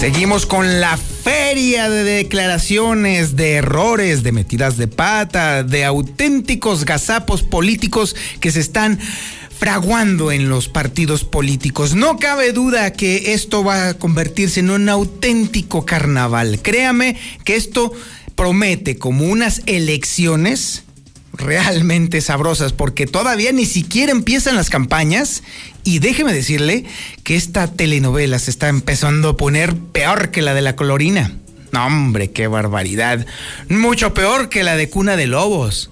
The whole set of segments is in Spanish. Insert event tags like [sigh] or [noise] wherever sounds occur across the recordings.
Seguimos con la feria de declaraciones, de errores, de metidas de pata, de auténticos gazapos políticos que se están fraguando en los partidos políticos. No cabe duda que esto va a convertirse en un auténtico carnaval. Créame que esto promete como unas elecciones realmente sabrosas porque todavía ni siquiera empiezan las campañas y déjeme decirle que esta telenovela se está empezando a poner peor que la de la colorina. Hombre, qué barbaridad. Mucho peor que la de Cuna de Lobos.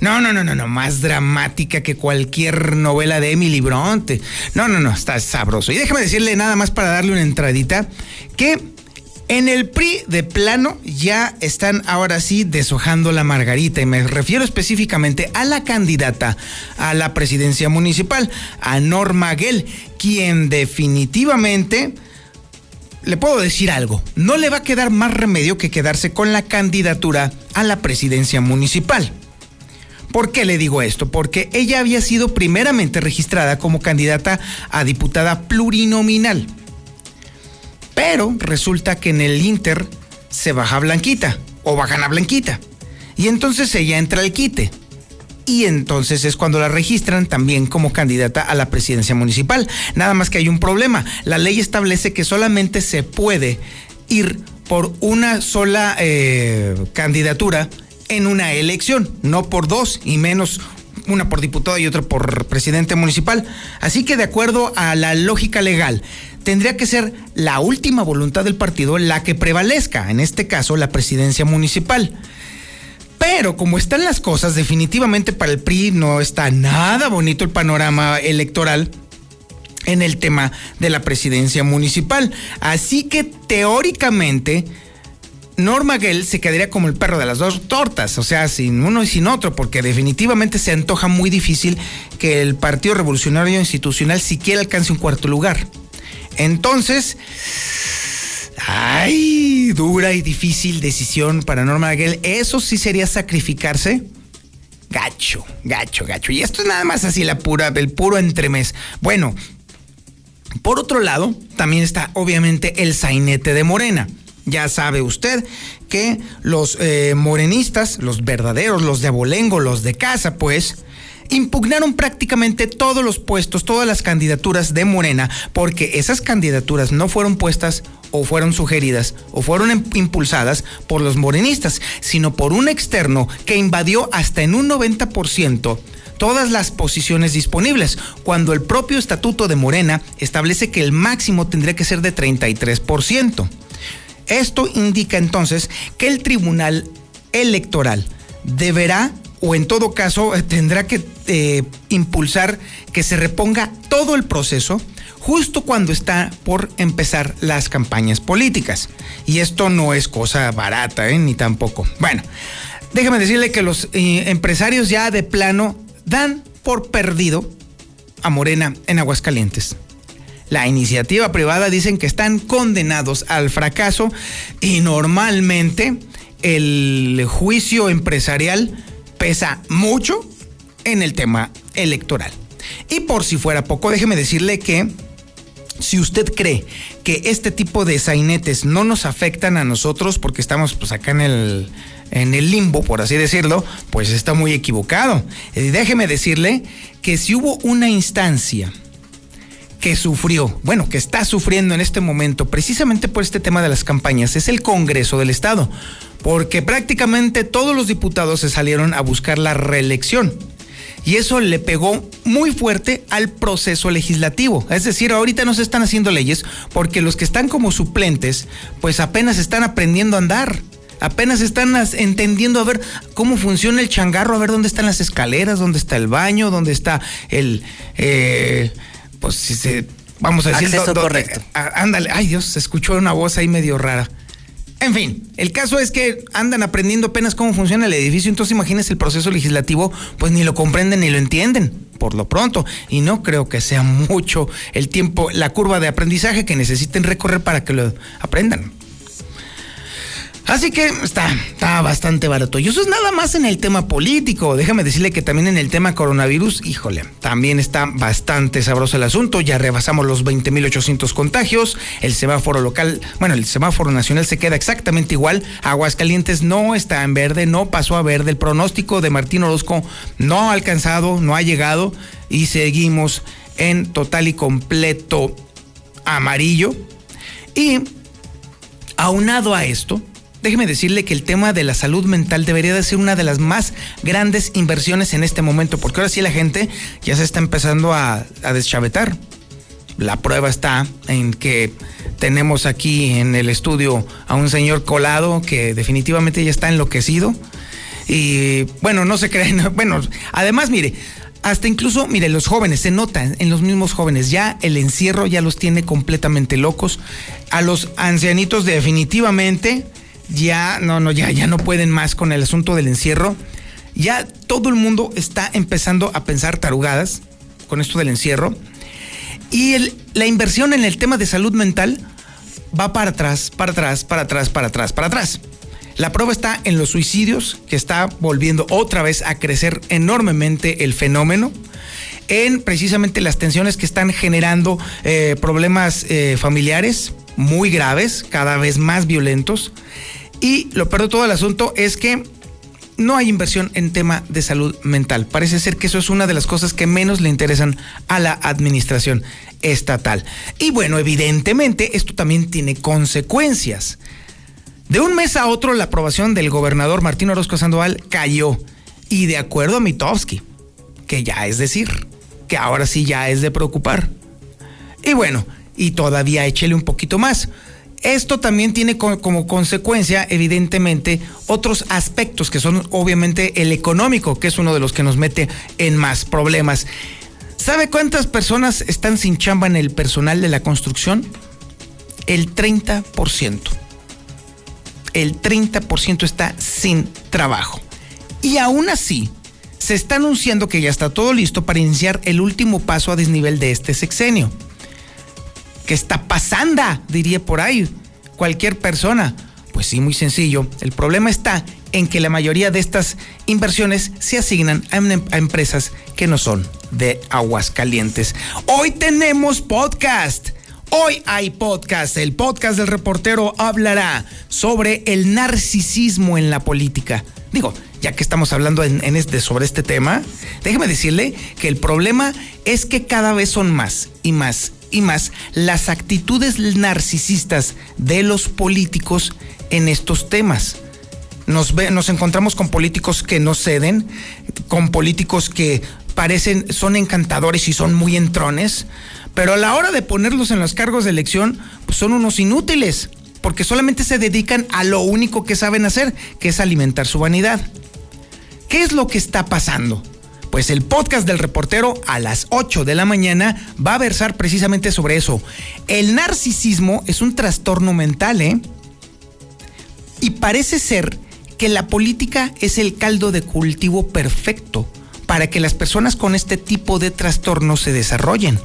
No, no, no, no, no, más dramática que cualquier novela de Emily Bronte. No, no, no, está sabroso. Y déjeme decirle nada más para darle una entradita que en el PRI de plano ya están ahora sí deshojando la margarita y me refiero específicamente a la candidata a la presidencia municipal, a Norma Gell, quien definitivamente le puedo decir algo, no le va a quedar más remedio que quedarse con la candidatura a la presidencia municipal. ¿Por qué le digo esto? Porque ella había sido primeramente registrada como candidata a diputada plurinominal pero resulta que en el Inter se baja Blanquita o bajan a Blanquita. Y entonces ella entra al quite. Y entonces es cuando la registran también como candidata a la presidencia municipal. Nada más que hay un problema. La ley establece que solamente se puede ir por una sola eh, candidatura en una elección, no por dos y menos una por diputado y otra por presidente municipal. Así que de acuerdo a la lógica legal, tendría que ser la última voluntad del partido la que prevalezca, en este caso la presidencia municipal. Pero como están las cosas, definitivamente para el PRI no está nada bonito el panorama electoral en el tema de la presidencia municipal. Así que teóricamente Norma Gell se quedaría como el perro de las dos tortas, o sea, sin uno y sin otro, porque definitivamente se antoja muy difícil que el Partido Revolucionario Institucional siquiera alcance un cuarto lugar. Entonces, ay, dura y difícil decisión para Norma Gell. Eso sí sería sacrificarse. Gacho, gacho, gacho. Y esto es nada más así la pura, el puro entremés. Bueno, por otro lado, también está obviamente el sainete de Morena. Ya sabe usted que los eh, morenistas, los verdaderos, los de abolengo, los de casa, pues, impugnaron prácticamente todos los puestos, todas las candidaturas de Morena, porque esas candidaturas no fueron puestas o fueron sugeridas o fueron em, impulsadas por los morenistas, sino por un externo que invadió hasta en un 90% todas las posiciones disponibles, cuando el propio estatuto de Morena establece que el máximo tendría que ser de 33%. Esto indica entonces que el Tribunal Electoral deberá o en todo caso eh, tendrá que eh, impulsar que se reponga todo el proceso justo cuando está por empezar las campañas políticas. Y esto no es cosa barata, ¿eh? ni tampoco. Bueno, déjeme decirle que los empresarios ya de plano dan por perdido a Morena en Aguascalientes la iniciativa privada dicen que están condenados al fracaso y normalmente el juicio empresarial pesa mucho en el tema electoral. Y por si fuera poco, déjeme decirle que si usted cree que este tipo de sainetes no nos afectan a nosotros porque estamos pues acá en el en el limbo, por así decirlo, pues está muy equivocado. Y déjeme decirle que si hubo una instancia que sufrió, bueno, que está sufriendo en este momento, precisamente por este tema de las campañas, es el Congreso del Estado, porque prácticamente todos los diputados se salieron a buscar la reelección. Y eso le pegó muy fuerte al proceso legislativo. Es decir, ahorita no se están haciendo leyes porque los que están como suplentes, pues apenas están aprendiendo a andar apenas están entendiendo a ver cómo funciona el changarro, a ver dónde están las escaleras, dónde está el baño, dónde está el, eh, pues si se, vamos a decir... Acceso correcto. ándale, ay Dios, se escuchó una voz ahí medio rara. En fin, el caso es que andan aprendiendo apenas cómo funciona el edificio, entonces imagínense el proceso legislativo, pues ni lo comprenden ni lo entienden, por lo pronto. Y no creo que sea mucho el tiempo, la curva de aprendizaje que necesiten recorrer para que lo aprendan. Así que está, está bastante barato. Y eso es nada más en el tema político. Déjame decirle que también en el tema coronavirus, híjole, también está bastante sabroso el asunto. Ya rebasamos los 20.800 contagios. El semáforo local, bueno, el semáforo nacional se queda exactamente igual. Aguascalientes no está en verde, no pasó a verde. El pronóstico de Martín Orozco no ha alcanzado, no ha llegado. Y seguimos en total y completo amarillo. Y aunado a esto, déjeme decirle que el tema de la salud mental debería de ser una de las más grandes inversiones en este momento, porque ahora sí la gente ya se está empezando a, a deschavetar. La prueba está en que tenemos aquí en el estudio a un señor colado que definitivamente ya está enloquecido. Y bueno, no se creen, [laughs] bueno, además mire, hasta incluso, mire, los jóvenes, se nota en los mismos jóvenes, ya el encierro ya los tiene completamente locos. A los ancianitos definitivamente ya no, no, ya, ya no pueden más con el asunto del encierro. Ya todo el mundo está empezando a pensar tarugadas con esto del encierro. Y la inversión en el tema de salud mental va para atrás, para atrás, para atrás, para atrás, para atrás. La prueba está en los suicidios, que está volviendo otra vez a crecer enormemente el fenómeno, en precisamente las tensiones que están generando eh, problemas eh, familiares muy graves, cada vez más violentos. Y lo peor de todo el asunto es que no hay inversión en tema de salud mental. Parece ser que eso es una de las cosas que menos le interesan a la administración estatal. Y bueno, evidentemente esto también tiene consecuencias. De un mes a otro la aprobación del gobernador Martín Orozco Sandoval cayó. Y de acuerdo a Mitowski, que ya es decir, que ahora sí ya es de preocupar. Y bueno, y todavía échele un poquito más. Esto también tiene como consecuencia, evidentemente, otros aspectos que son obviamente el económico, que es uno de los que nos mete en más problemas. ¿Sabe cuántas personas están sin chamba en el personal de la construcción? El 30%. El 30% está sin trabajo. Y aún así, se está anunciando que ya está todo listo para iniciar el último paso a desnivel de este sexenio. ¿Qué está pasando? Diría por ahí cualquier persona. Pues sí, muy sencillo. El problema está en que la mayoría de estas inversiones se asignan a, em-, empresas que no son de aguas calientes. Hoy tenemos podcast. Hoy hay podcast. El podcast del reportero hablará sobre el narcisismo en la política. Digo, ya que estamos hablando en, este, sobre este tema, déjeme decirle que el problema es que cada vez son más y más y más las actitudes narcisistas de los políticos en estos temas. Nos, nos encontramos con políticos que no ceden, con políticos que parecen, son encantadores y son muy entrones, pero a la hora de ponerlos en los cargos de elección, pues son unos inútiles, porque solamente se dedican a lo único que saben hacer, que es alimentar su vanidad. ¿Qué es lo que está pasando? Pues el podcast del reportero a las 8 de la mañana va a versar precisamente sobre eso. El narcisismo es un trastorno mental, ¿eh? Y parece ser que la política es el caldo de cultivo perfecto para que las personas con este tipo de trastorno se desarrollen.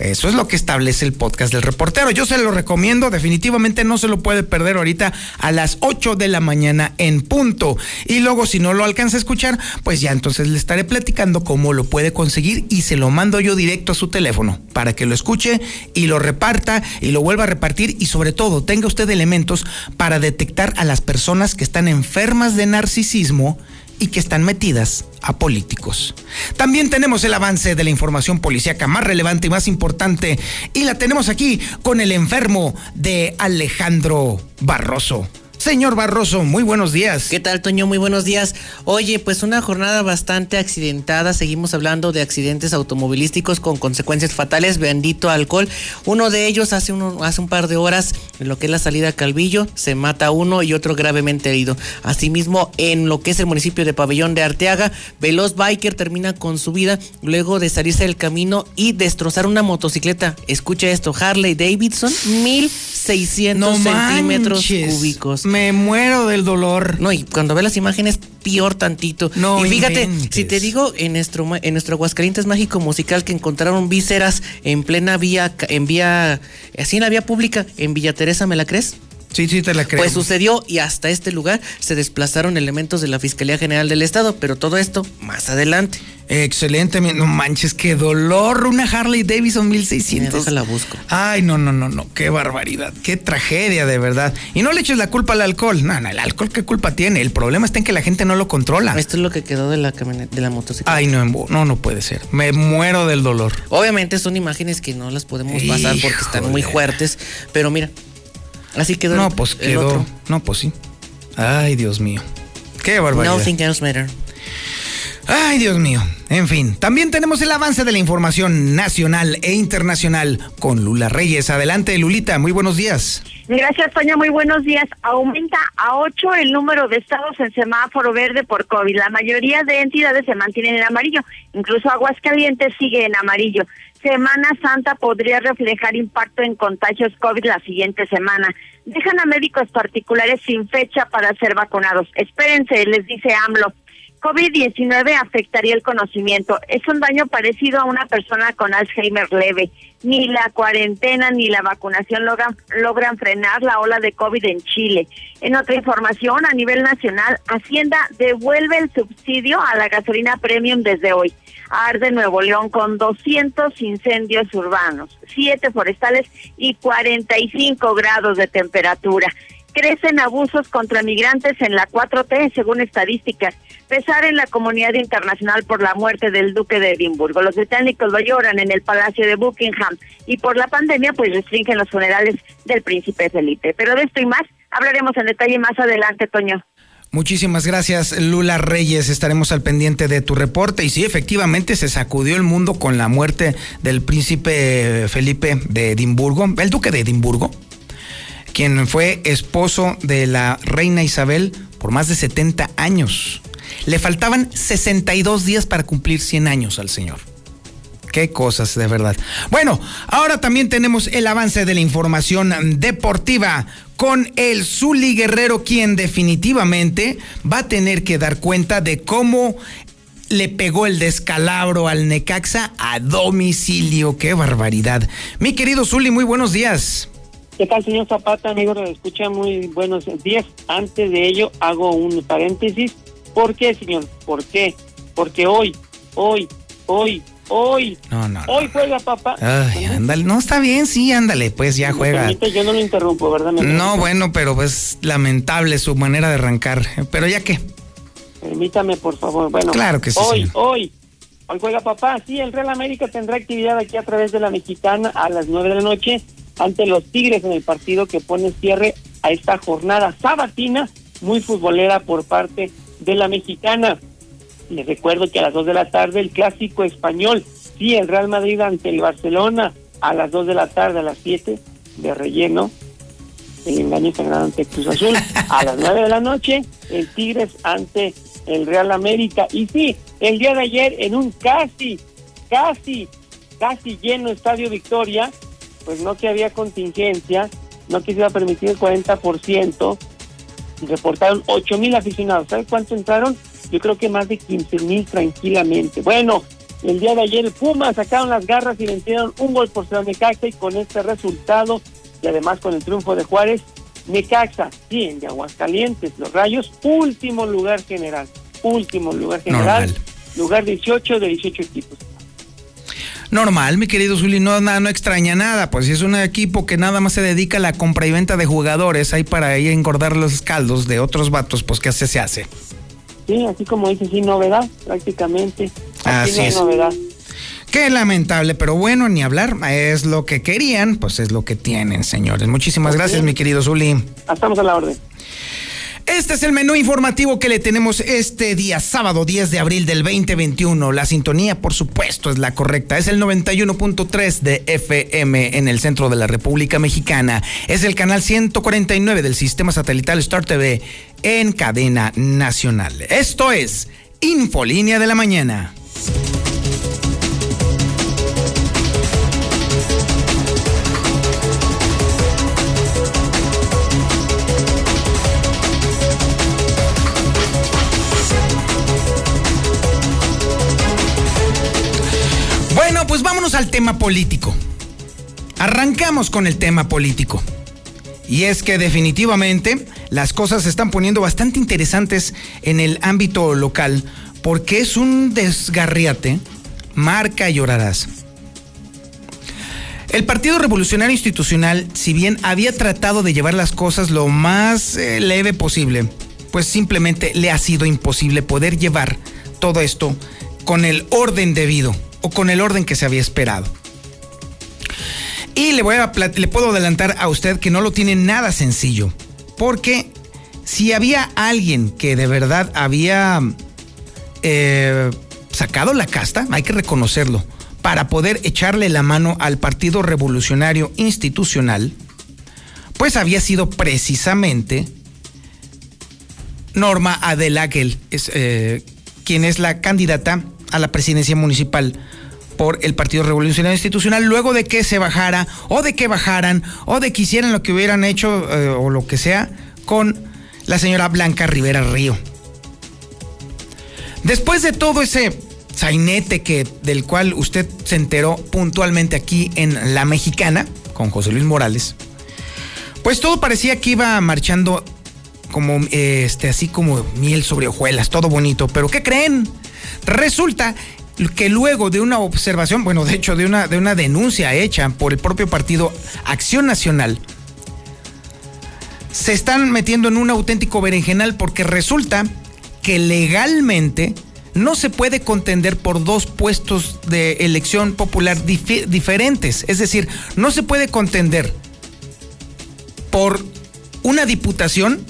Eso es lo que establece el podcast del reportero. Yo se lo recomiendo, definitivamente no se lo puede perder ahorita a las 8 de la mañana en punto. Y luego si no lo alcanza a escuchar, pues ya entonces le estaré platicando cómo lo puede conseguir y se lo mando yo directo a su teléfono para que lo escuche y lo reparta y lo vuelva a repartir y sobre todo tenga usted elementos para detectar a las personas que están enfermas de narcisismo y que están metidas a políticos. También tenemos el avance de la información policíaca más relevante y más importante y la tenemos aquí con el enfermo de Alejandro Barroso. Señor Barroso, muy buenos días. ¿Qué tal, Toño? Muy buenos días. Oye, pues una jornada bastante accidentada. Seguimos hablando de accidentes automovilísticos con consecuencias fatales. Bendito alcohol. Uno de ellos hace, uno, hace un par de horas, en lo que es la salida a Calvillo, se mata uno y otro gravemente herido. Asimismo, en lo que es el municipio de Pabellón de Arteaga, Veloz Biker termina con su vida luego de salirse del camino y destrozar una motocicleta. Escucha esto, Harley Davidson, 1600 centímetros cúbicos me muero del dolor. No, y cuando ve las imágenes, peor tantito. No, y fíjate, si te digo en nuestro, en nuestro Aguascalientes Mágico Musical que encontraron vísceras en plena vía, en vía, así en la vía pública, en Villa Teresa, ¿me la crees? Sí, sí, te la creo. Pues sucedió y hasta este lugar se desplazaron elementos de la Fiscalía General del Estado, pero todo esto más adelante. Excelente, no manches, qué dolor, una Harley Davidson 1600. la busco. Ay, no, no, no, no, qué barbaridad, qué tragedia de verdad. Y no le eches la culpa al alcohol, no, no, el alcohol qué culpa tiene, el problema está en que la gente no lo controla. Esto es lo que quedó de la camioneta, de la motocicleta. Ay, no, no, no puede ser, me muero del dolor. Obviamente son imágenes que no las podemos pasar porque están muy fuertes, pero mira, así quedó. No, pues quedó, no, pues sí. Ay, Dios mío, qué barbaridad. Nothing else matter. Ay, Dios mío. En fin, también tenemos el avance de la información nacional e internacional con Lula Reyes. Adelante, Lulita, muy buenos días. Gracias, Toña. Muy buenos días. Aumenta a ocho el número de estados en semáforo verde por COVID. La mayoría de entidades se mantienen en amarillo. Incluso Aguascalientes sigue en amarillo. Semana Santa podría reflejar impacto en contagios COVID la siguiente semana. Dejan a médicos particulares sin fecha para ser vacunados. Espérense, les dice AMLO. COVID-19 afectaría el conocimiento. Es un daño parecido a una persona con Alzheimer leve. Ni la cuarentena ni la vacunación logran, logran frenar la ola de COVID en Chile. En otra información, a nivel nacional, Hacienda devuelve el subsidio a la gasolina premium desde hoy. Arde Nuevo León con 200 incendios urbanos, 7 forestales y 45 grados de temperatura. Crecen abusos contra migrantes en la 4T, según estadísticas. Pesar en la comunidad internacional por la muerte del duque de Edimburgo. Los británicos lo lloran en el Palacio de Buckingham y por la pandemia pues restringen los funerales del príncipe Felipe. Pero de esto y más hablaremos en detalle más adelante, Toño. Muchísimas gracias, Lula Reyes. Estaremos al pendiente de tu reporte. Y sí, efectivamente, se sacudió el mundo con la muerte del príncipe Felipe de Edimburgo, el duque de Edimburgo quien fue esposo de la reina Isabel por más de 70 años. Le faltaban 62 días para cumplir 100 años al señor. Qué cosas, de verdad. Bueno, ahora también tenemos el avance de la información deportiva con el Zuli Guerrero, quien definitivamente va a tener que dar cuenta de cómo le pegó el descalabro al Necaxa a domicilio. Qué barbaridad. Mi querido Zuli, muy buenos días. ¿Qué tal, señor Zapata? Amigo, lo escucha muy buenos días. Antes de ello, hago un paréntesis. ¿Por qué, señor? ¿Por qué? Porque hoy, hoy, hoy, hoy, no, no, hoy juega papá. Ay, ándale, no está bien, sí, ándale, pues ya juega. yo no lo interrumpo, ¿verdad? no, bueno, pero pues lamentable su manera de arrancar. Pero ya qué. Permítame, por favor. Bueno, claro que sí. Hoy, hoy, hoy juega papá. Sí, el Real América tendrá actividad aquí a través de la Mexicana a las nueve de la noche ante los Tigres en el partido que pone cierre a esta jornada sabatina muy futbolera por parte de la mexicana. Les recuerdo que a las 2 de la tarde el clásico español, sí, el Real Madrid ante el Barcelona, a las 2 de la tarde, a las 7 de relleno, el engaño sagrado ante Cruz Azul, a las 9 de la noche, el Tigres ante el Real América. Y sí, el día de ayer en un casi, casi, casi lleno Estadio Victoria, pues no que había contingencia, no que se iba a permitir el 40%, reportaron 8 mil aficionados. ¿Sabe cuánto entraron? Yo creo que más de 15 mil tranquilamente. Bueno, el día de ayer el Puma sacaron las garras y vencieron un gol por de Necaxa y con este resultado y además con el triunfo de Juárez, Necaxa, sí, en Aguascalientes, los Rayos, último lugar general, último lugar general, lugar 18 de 18 equipos. Normal, mi querido Zuli, no, no, no extraña nada, pues si es un equipo que nada más se dedica a la compra y venta de jugadores, ahí para ahí engordar los caldos de otros vatos, pues ¿qué hace? Se hace. Sí, así como dice, sin novedad, prácticamente. así es. novedad. Qué lamentable, pero bueno, ni hablar, es lo que querían, pues es lo que tienen, señores. Muchísimas gracias, mi querido Zuli. Estamos a la orden. Este es el menú informativo que le tenemos este día, sábado 10 de abril del 2021. La sintonía, por supuesto, es la correcta. Es el 91.3 de FM en el centro de la República Mexicana. Es el canal 149 del sistema satelital Star TV en cadena nacional. Esto es Infolínea de la Mañana. Al tema político. Arrancamos con el tema político. Y es que definitivamente las cosas se están poniendo bastante interesantes en el ámbito local porque es un desgarriate, marca y llorarás. El Partido Revolucionario Institucional, si bien había tratado de llevar las cosas lo más eh, leve posible, pues simplemente le ha sido imposible poder llevar todo esto con el orden debido o con el orden que se había esperado. Y le, voy a, le puedo adelantar a usted que no lo tiene nada sencillo, porque si había alguien que de verdad había eh, sacado la casta, hay que reconocerlo, para poder echarle la mano al Partido Revolucionario Institucional, pues había sido precisamente Norma Adela eh, quien es la candidata a la presidencia municipal por el Partido Revolucionario Institucional luego de que se bajara o de que bajaran o de que hicieran lo que hubieran hecho eh, o lo que sea con la señora Blanca Rivera Río. Después de todo ese sainete que, del cual usted se enteró puntualmente aquí en La Mexicana, con José Luis Morales, pues todo parecía que iba marchando como este, así como miel sobre hojuelas, todo bonito. Pero ¿qué creen? Resulta que luego de una observación, bueno, de hecho de una, de una denuncia hecha por el propio partido Acción Nacional, se están metiendo en un auténtico berenjenal porque resulta que legalmente no se puede contender por dos puestos de elección popular diferentes. Es decir, no se puede contender por una diputación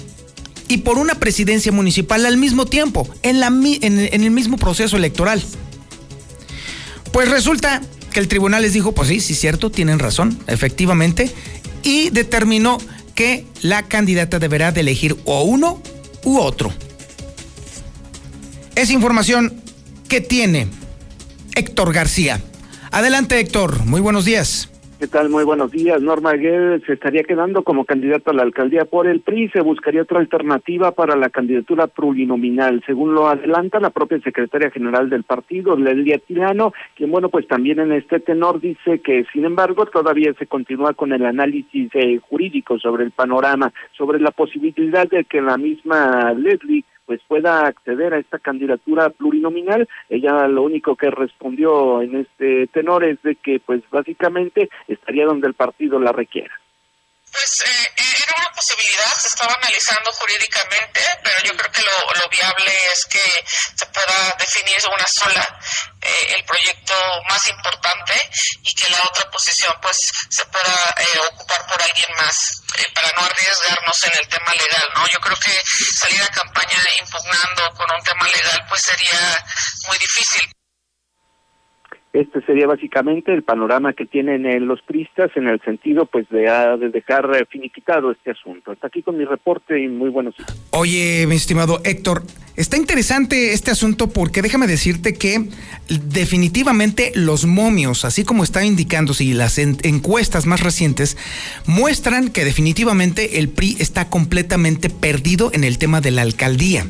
y por una presidencia municipal al mismo tiempo, en, la, en, el mismo proceso electoral. Pues resulta que el tribunal les dijo, pues sí, sí, cierto, tienen razón, efectivamente, y determinó que la candidata deberá de elegir o uno u otro. Es información que tiene Héctor García. Adelante Héctor, muy buenos días. ¿Qué tal? Muy buenos días. Norma Guedes se estaría quedando como candidata a la alcaldía por el PRI. Se buscaría otra alternativa para la candidatura plurinominal. Según lo adelanta la propia secretaria general del partido, Lelia Tirano, quien, bueno, pues también en este tenor dice que, sin embargo, todavía se continúa con el análisis eh, jurídico sobre el panorama, sobre la posibilidad de que la misma Leslie pues pueda acceder a esta candidatura plurinominal. Ella lo único que respondió en este tenor es de que pues básicamente estaría donde el partido la requiera. Pues eh, era una posibilidad, se estaba analizando jurídicamente, pero yo creo que lo, viable es que se pueda definir una sola eh, el proyecto más importante y que la otra posición pues se pueda eh, ocupar por alguien más para no arriesgarnos en el tema legal, ¿no? Yo creo que salir a campaña impugnando con un tema legal pues sería muy difícil. Este sería básicamente el panorama que tienen los pristas en el sentido pues de, ah, de dejar eh, finiquitado este asunto. Hasta aquí con mi reporte y muy buenos días. Oye, mi estimado Héctor, está interesante este asunto porque déjame decirte que definitivamente los momios, así como está indicándose y las encuestas más recientes, muestran que definitivamente el PRI está completamente perdido en el tema de la alcaldía.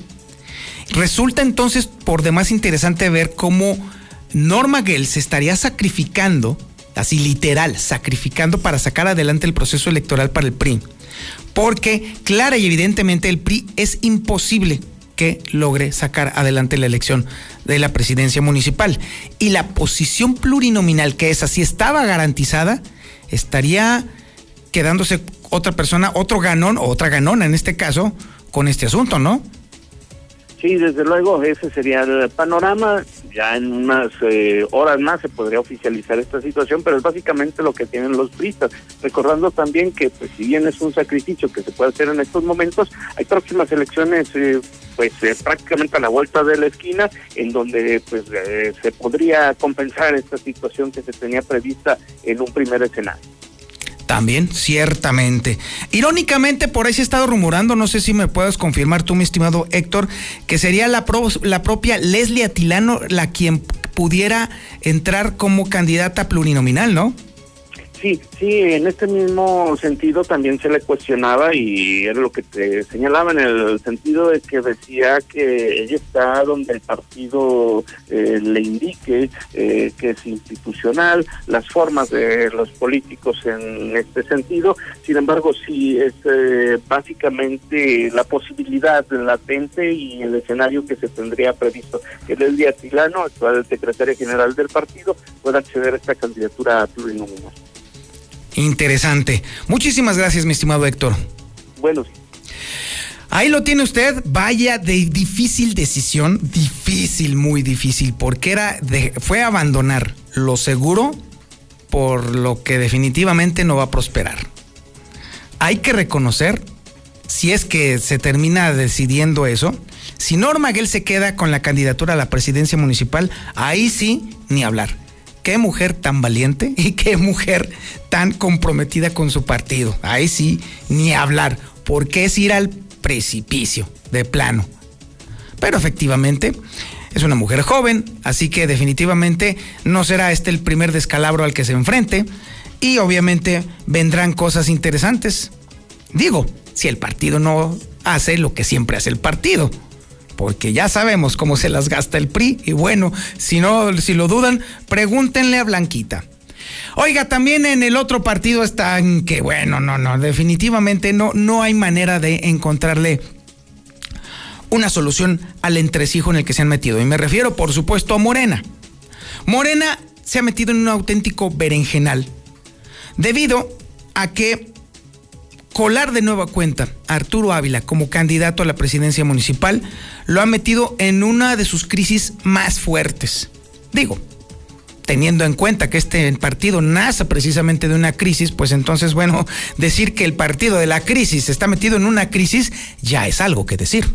Resulta entonces por demás interesante ver cómo Norma Gell se estaría sacrificando, así literal, sacrificando para sacar adelante el proceso electoral para el PRI. Porque clara y evidentemente el PRI es imposible que logre sacar adelante la elección de la presidencia municipal. Y la posición plurinominal, que es así, estaba garantizada, estaría quedándose otra persona, otro ganón o otra ganona en este caso, con este asunto, ¿no? Sí, desde luego, ese sería el panorama. Ya en unas eh, horas más se podría oficializar esta situación, pero es básicamente lo que tienen los pristas. Recordando también que, pues, si bien es un sacrificio que se puede hacer en estos momentos, hay próximas elecciones, eh, pues, eh, prácticamente a la vuelta de la esquina, en donde, pues, se podría compensar esta situación que se tenía prevista en un primer escenario. También, ciertamente. Irónicamente, por ahí se ha estado rumorando, no sé si me puedes confirmar tú, mi estimado Héctor, que sería la, la propia Leslie Atilano la quien pudiera entrar como candidata plurinominal, ¿no? Sí, sí, en este mismo sentido también se le cuestionaba y era lo que te señalaba en el sentido de que decía que ella está donde el partido eh, le indique eh, que es institucional, las formas de los políticos en este sentido. Sin embargo, sí es eh, básicamente la posibilidad latente y el escenario que se tendría previsto que día Tilano, actual secretario general del partido, pueda acceder a esta candidatura plurinominal. Interesante. Muchísimas gracias, mi estimado Héctor. Bueno, Ahí lo tiene usted, vaya de difícil decisión, difícil, muy difícil, porque era de, fue abandonar lo seguro por lo que definitivamente no va a prosperar. Hay que reconocer, si es que se termina decidiendo eso, si Norma Guel se queda con la candidatura a la presidencia municipal, ahí sí, ni hablar qué mujer tan valiente y qué mujer tan comprometida con su partido. Ahí sí, ni hablar, porque es ir al precipicio, de plano. Pero efectivamente, es una mujer joven, así que definitivamente no será este el primer descalabro al que se enfrente y obviamente vendrán cosas interesantes. Digo, si el partido no hace lo que siempre hace el partido, porque ya sabemos cómo se las gasta el PRI y bueno, si no, si lo dudan, pregúntenle a Blanquita. Oiga, también en el otro partido están que bueno, no, no, definitivamente no, no hay manera de encontrarle una solución al entresijo en el que se han metido. Y me refiero, por supuesto, a Morena. Morena se ha metido en un auténtico berenjenal debido a que colar de nueva cuenta a Arturo Ávila como candidato a la presidencia municipal lo ha metido en una de sus crisis más fuertes. Digo, teniendo en cuenta que este partido nace precisamente de una crisis, pues entonces, bueno, [laughs] decir que el partido de la crisis está metido en una crisis ya es algo que decir.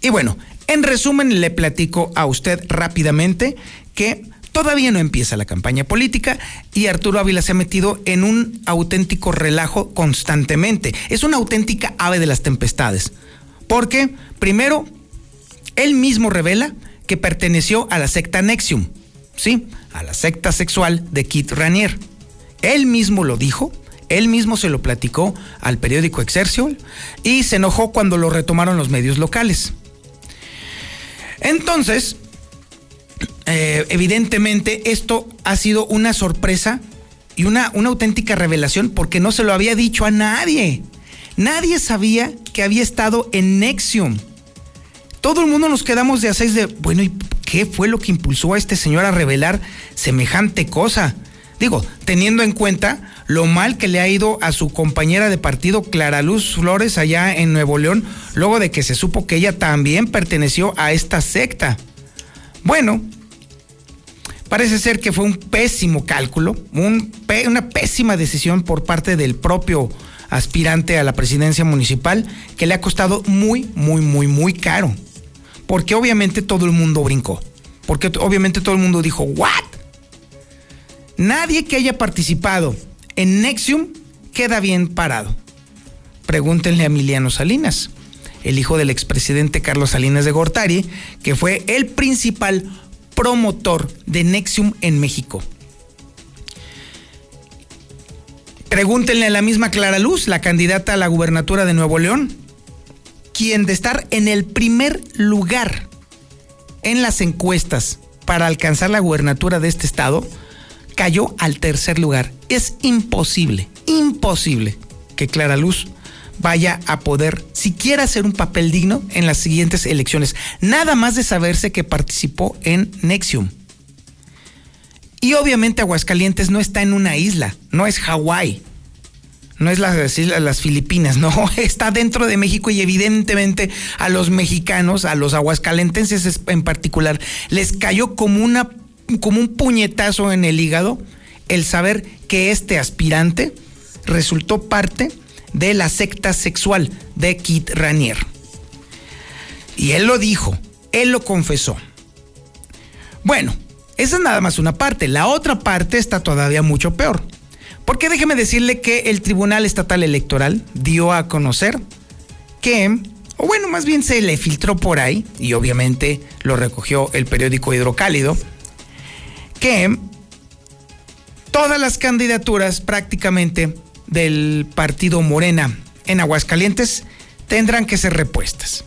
Y bueno, en resumen, le platico a usted rápidamente que Todavía no empieza la campaña política y Arturo Ávila se ha metido en un auténtico relajo constantemente. Es una auténtica ave de las tempestades. Porque, primero, él mismo revela que perteneció a la secta Nexium, ¿sí? A la secta sexual de Kit Ranier. Él mismo lo dijo, él mismo se lo platicó al periódico Excelsior y se enojó cuando lo retomaron los medios locales. Entonces, eh, evidentemente esto ha sido una sorpresa y una, una auténtica revelación porque no se lo había dicho a nadie. Nadie sabía que había estado en Nexium. Todo el mundo nos quedamos de a seis de, bueno, ¿y qué fue lo que impulsó a este señor a revelar semejante cosa? Digo, teniendo en cuenta lo mal que le ha ido a su compañera de partido Clara Luz Flores allá en Nuevo León, luego de que se supo que ella también perteneció a esta secta. Bueno, Parece ser que fue un pésimo cálculo, una pésima decisión por parte del propio aspirante a la presidencia municipal que le ha costado muy, muy, muy, muy caro. Porque obviamente todo el mundo brincó. Porque obviamente todo el mundo dijo, ¿what? Nadie que haya participado en Nexium queda bien parado. Pregúntenle a Emiliano Salinas, el hijo del expresidente Carlos Salinas de Gortari, que fue el principal promotor de Nexium en México. Pregúntenle a la misma Clara Luz, la candidata a la gubernatura de Nuevo León, quien de estar en el primer lugar en las encuestas para alcanzar la gubernatura de este estado, cayó al tercer lugar. Es imposible, imposible que Clara Luz vaya a poder siquiera hacer un papel digno en las siguientes elecciones. Nada más de saberse que participó en Nexium. Y obviamente Aguascalientes no está en una isla, no es Hawái. no es las, las Filipinas, [laughs] no, está dentro de México y evidentemente a los mexicanos, a los aguascalentenses en particular, les cayó como, una, como un puñetazo en el hígado el saber que este aspirante resultó parte de la secta sexual de Kit Ranier. Y él lo dijo, él lo confesó. Bueno, esa es nada más una parte. La otra parte está todavía mucho peor. Porque déjeme decirle que el Tribunal Estatal Electoral dio a conocer que, o bueno, más bien se le filtró por ahí, y obviamente lo recogió el periódico Hidrocálido, que todas las candidaturas prácticamente del partido Morena en Aguascalientes tendrán que ser repuestas.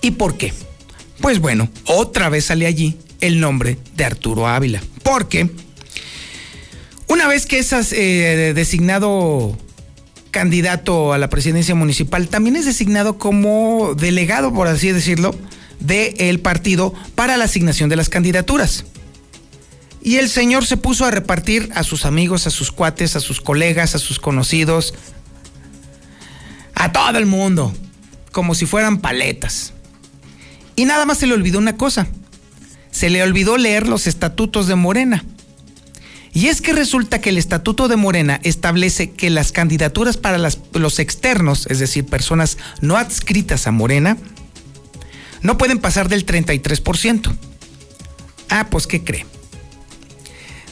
¿Y por qué? Pues bueno, otra vez sale allí el nombre de Arturo Ávila. Porque una vez que es eh, designado candidato a la presidencia municipal, también es designado como delegado, por así decirlo, del partido para la asignación de las candidaturas. Y el señor se puso a repartir a sus amigos, a sus cuates, a sus colegas, a sus conocidos, a todo el mundo, como si fueran paletas. Y nada más se le olvidó una cosa. Se le olvidó leer los estatutos de Morena. Y es que resulta que el Estatuto de Morena establece que las candidaturas para los externos, es decir, personas no adscritas a Morena, no pueden pasar del 33%. Ah, pues ¿qué cree?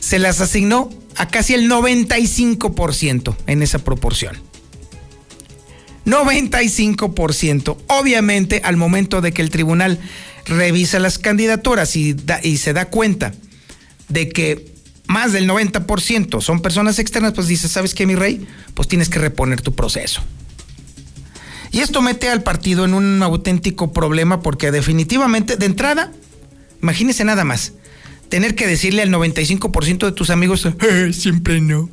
Se las asignó a casi el 95% en esa proporción. 95%. Obviamente, al momento de que el tribunal revisa las candidaturas y, y se da cuenta de que más del 90% son personas externas, pues dices, ¿sabes qué, mi rey? Pues tienes que reponer tu proceso. Y esto mete al partido en un auténtico problema porque definitivamente, de entrada, imagínese nada más, tener que decirle al 95% de tus amigos, eh, siempre no.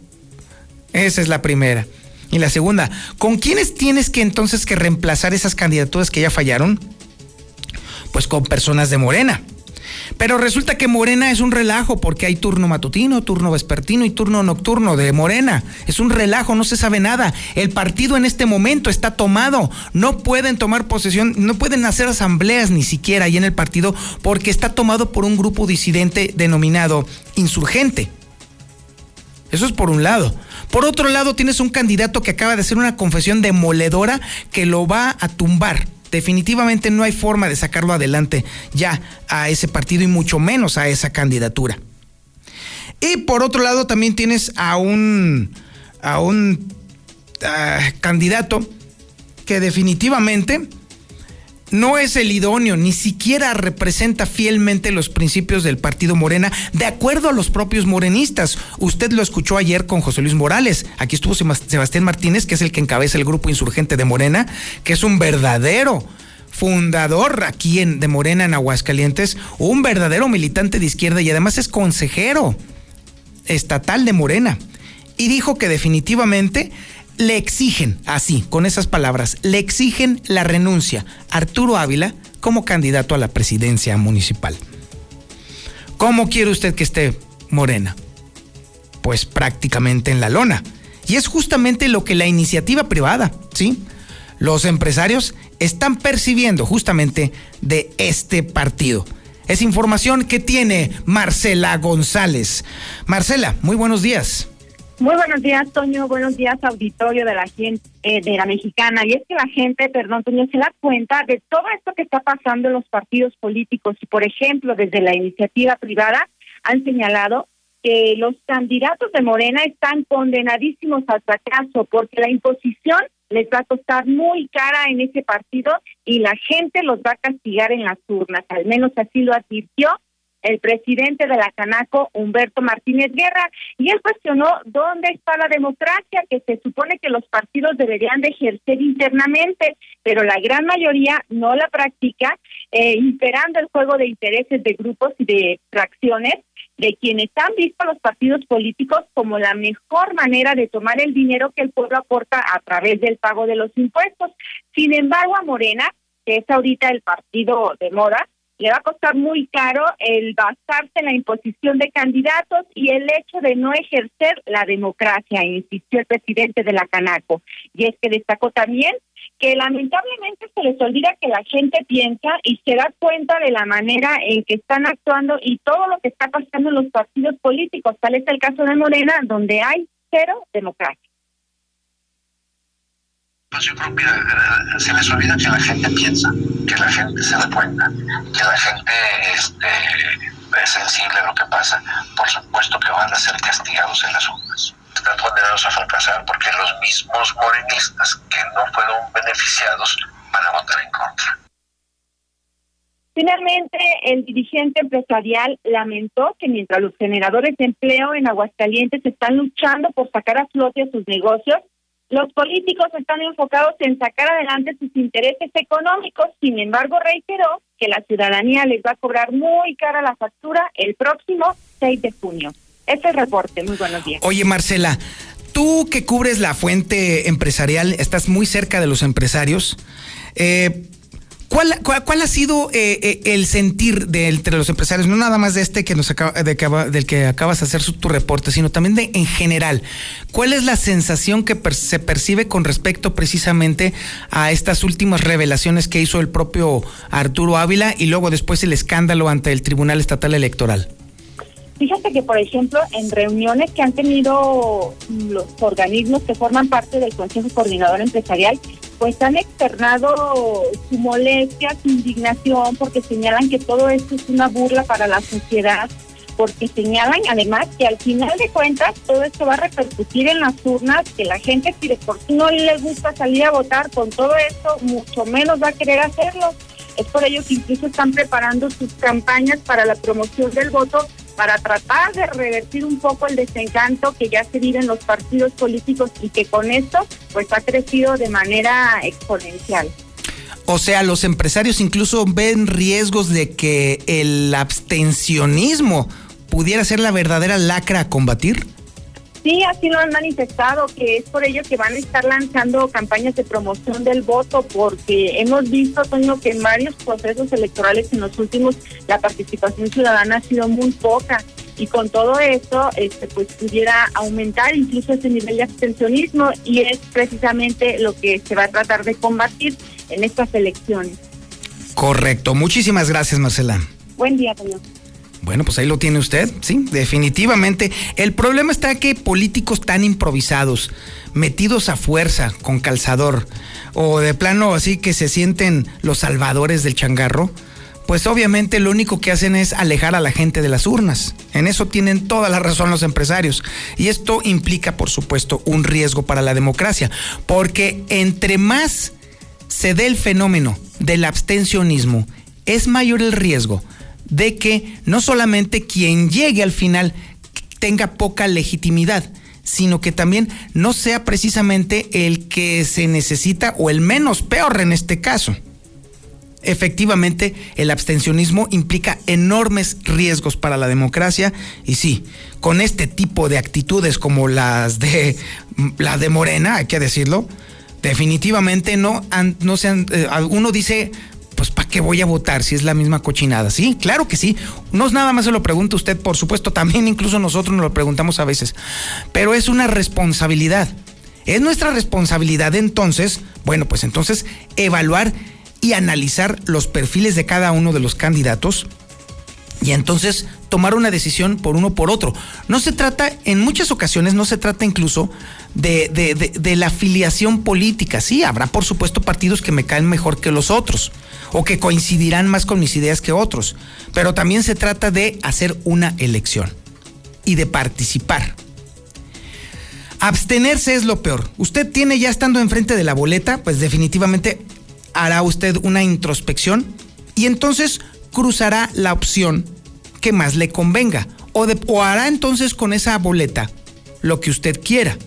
Esa es la primera. Y la segunda, ¿con quiénes tienes que entonces que reemplazar esas candidaturas que ya fallaron? Pues con personas de Morena. Pero resulta que Morena es un relajo porque hay turno matutino, turno vespertino y turno nocturno de Morena. Es un relajo, no se sabe nada. El partido en este momento está tomado. No pueden tomar posesión, no pueden hacer asambleas ni siquiera ahí en el partido porque está tomado por un grupo disidente denominado insurgente. Eso es por un lado. Por otro lado, tienes un candidato que acaba de hacer una confesión demoledora que lo va a tumbar definitivamente no hay forma de sacarlo adelante ya a ese partido y mucho menos a esa candidatura. Y por otro lado también tienes a un, a un ah, candidato que definitivamente no es el idóneo, ni siquiera representa fielmente los principios del partido Morena, de acuerdo a los propios morenistas. Usted lo escuchó ayer con José Luis Morales. Aquí estuvo Sebastián Martínez, que es el que encabeza el grupo insurgente de Morena, que es un verdadero fundador aquí en, de Morena en Aguascalientes, un verdadero militante de izquierda y además es consejero estatal de Morena. Y dijo que definitivamente le exigen, así, con esas palabras, le exigen la renuncia a Arturo Ávila como candidato a la presidencia municipal. ¿Cómo quiere usted que esté Morena? Pues prácticamente en la lona. Y es justamente lo que la iniciativa privada, ¿sí? Los empresarios están percibiendo justamente de este partido. Es información que tiene Marcela González. Marcela, muy buenos días. Muy buenos días, Toño. Buenos días, auditorio de la gente, eh, de la mexicana. Y es que la gente, perdón, Toño, se da cuenta de todo esto que está pasando en los partidos políticos. Y, por ejemplo, desde la iniciativa privada han señalado que los candidatos de Morena están condenadísimos al fracaso porque la imposición les va a costar muy cara en ese partido y la gente los va a castigar en las urnas. Al menos así lo advirtió el presidente de la Canaco, Humberto Martínez Guerra, y él cuestionó dónde está la democracia que se supone que los partidos deberían de ejercer internamente, pero la gran mayoría no la practica, eh, imperando el juego de intereses de grupos y de fracciones de quienes han visto a los partidos políticos como la mejor manera de tomar el dinero que el pueblo aporta a través del pago de los impuestos. Sin embargo, a Morena, que es ahorita el partido de moda, le va a costar muy caro el basarse en la imposición de candidatos y el hecho de no ejercer la democracia, insistió el presidente de la Canaco. Y es que destacó también que lamentablemente se les olvida que la gente piensa y se da cuenta de la manera en que están actuando y todo lo que está pasando en los partidos políticos. Tal es el caso de Morena, donde hay cero democracia. Pues yo creo que eh, se les olvida que la gente piensa, que la gente se da cuenta, que la gente este, es sensible a lo que pasa. Por supuesto que van a ser castigados en las urnas. Están condenados a fracasar porque los mismos morenistas que no fueron beneficiados van a votar en contra. Finalmente, el dirigente empresarial lamentó que mientras los generadores de empleo en Aguascalientes están luchando por sacar a flote a sus negocios, los políticos están enfocados en sacar adelante sus intereses económicos, sin embargo reiteró que la ciudadanía les va a cobrar muy cara la factura el próximo 6 de junio. Este es el reporte, muy buenos días. Oye Marcela, tú que cubres la fuente empresarial, estás muy cerca de los empresarios. Eh, ¿Cuál, cuál, ha sido eh, eh, el sentir de entre los empresarios, no nada más de este que nos acaba, de que, del que acabas de hacer tu reporte, sino también de en general? ¿Cuál es la sensación que se percibe con respecto precisamente a estas últimas revelaciones que hizo el propio Arturo Ávila y luego después el escándalo ante el Tribunal Estatal Electoral? Fíjate que, por ejemplo, en reuniones que han tenido los organismos que forman parte del Consejo Coordinador Empresarial, pues han externado su molestia, su indignación, porque señalan que todo esto es una burla para la sociedad, porque señalan además que al final de cuentas todo esto va a repercutir en las urnas, que la gente si de por sí no le gusta salir a votar con todo esto, mucho menos va a querer hacerlo. Es por ello que incluso están preparando sus campañas para la promoción del voto para tratar de revertir un poco el desencanto que ya se vive en los partidos políticos y que con esto pues ha crecido de manera exponencial. O sea, los empresarios incluso ven riesgos de que el abstencionismo pudiera ser la verdadera lacra a combatir. Sí, así lo han manifestado, que es por ello que van a estar lanzando campañas de promoción del voto, porque hemos visto, Toño, que en varios procesos electorales en los últimos la participación ciudadana ha sido muy poca y con todo esto este pues pudiera aumentar incluso ese nivel de abstencionismo y es precisamente lo que se va a tratar de combatir en estas elecciones. Correcto, muchísimas gracias Marcela. Buen día, Toño. Bueno, pues ahí lo tiene usted, sí, definitivamente. El problema está que políticos tan improvisados, metidos a fuerza, con calzador, o de plano así que se sienten los salvadores del changarro, pues obviamente lo único que hacen es alejar a la gente de las urnas. En eso tienen toda la razón los empresarios. Y esto implica, por supuesto, un riesgo para la democracia, porque entre más se dé el fenómeno del abstencionismo, es mayor el riesgo de que no solamente quien llegue al final tenga poca legitimidad, sino que también no sea precisamente el que se necesita o el menos peor en este caso. Efectivamente, el abstencionismo implica enormes riesgos para la democracia y sí, con este tipo de actitudes como las de la de Morena, hay que decirlo, definitivamente no, no se han, eh, uno dice, pues ¿para qué voy a votar si es la misma cochinada? Sí, claro que sí. No es nada más se lo pregunta usted, por supuesto, también [laughs] incluso nosotros nos lo preguntamos a veces. Pero es una responsabilidad. Es nuestra responsabilidad entonces, bueno, pues entonces evaluar y analizar los perfiles de cada uno de los candidatos y entonces tomar una decisión por uno por otro. No se trata, en muchas ocasiones no se trata incluso de, de, la afiliación política. Sí, habrá por supuesto partidos que me caen mejor que los otros o que coincidirán más con mis ideas que otros, pero también se trata de hacer una elección y de participar. Abstenerse es lo peor. Usted tiene ya estando enfrente de la boleta, pues definitivamente hará usted una introspección y entonces cruzará la opción que más le convenga o, hará entonces con esa boleta lo que usted quiera.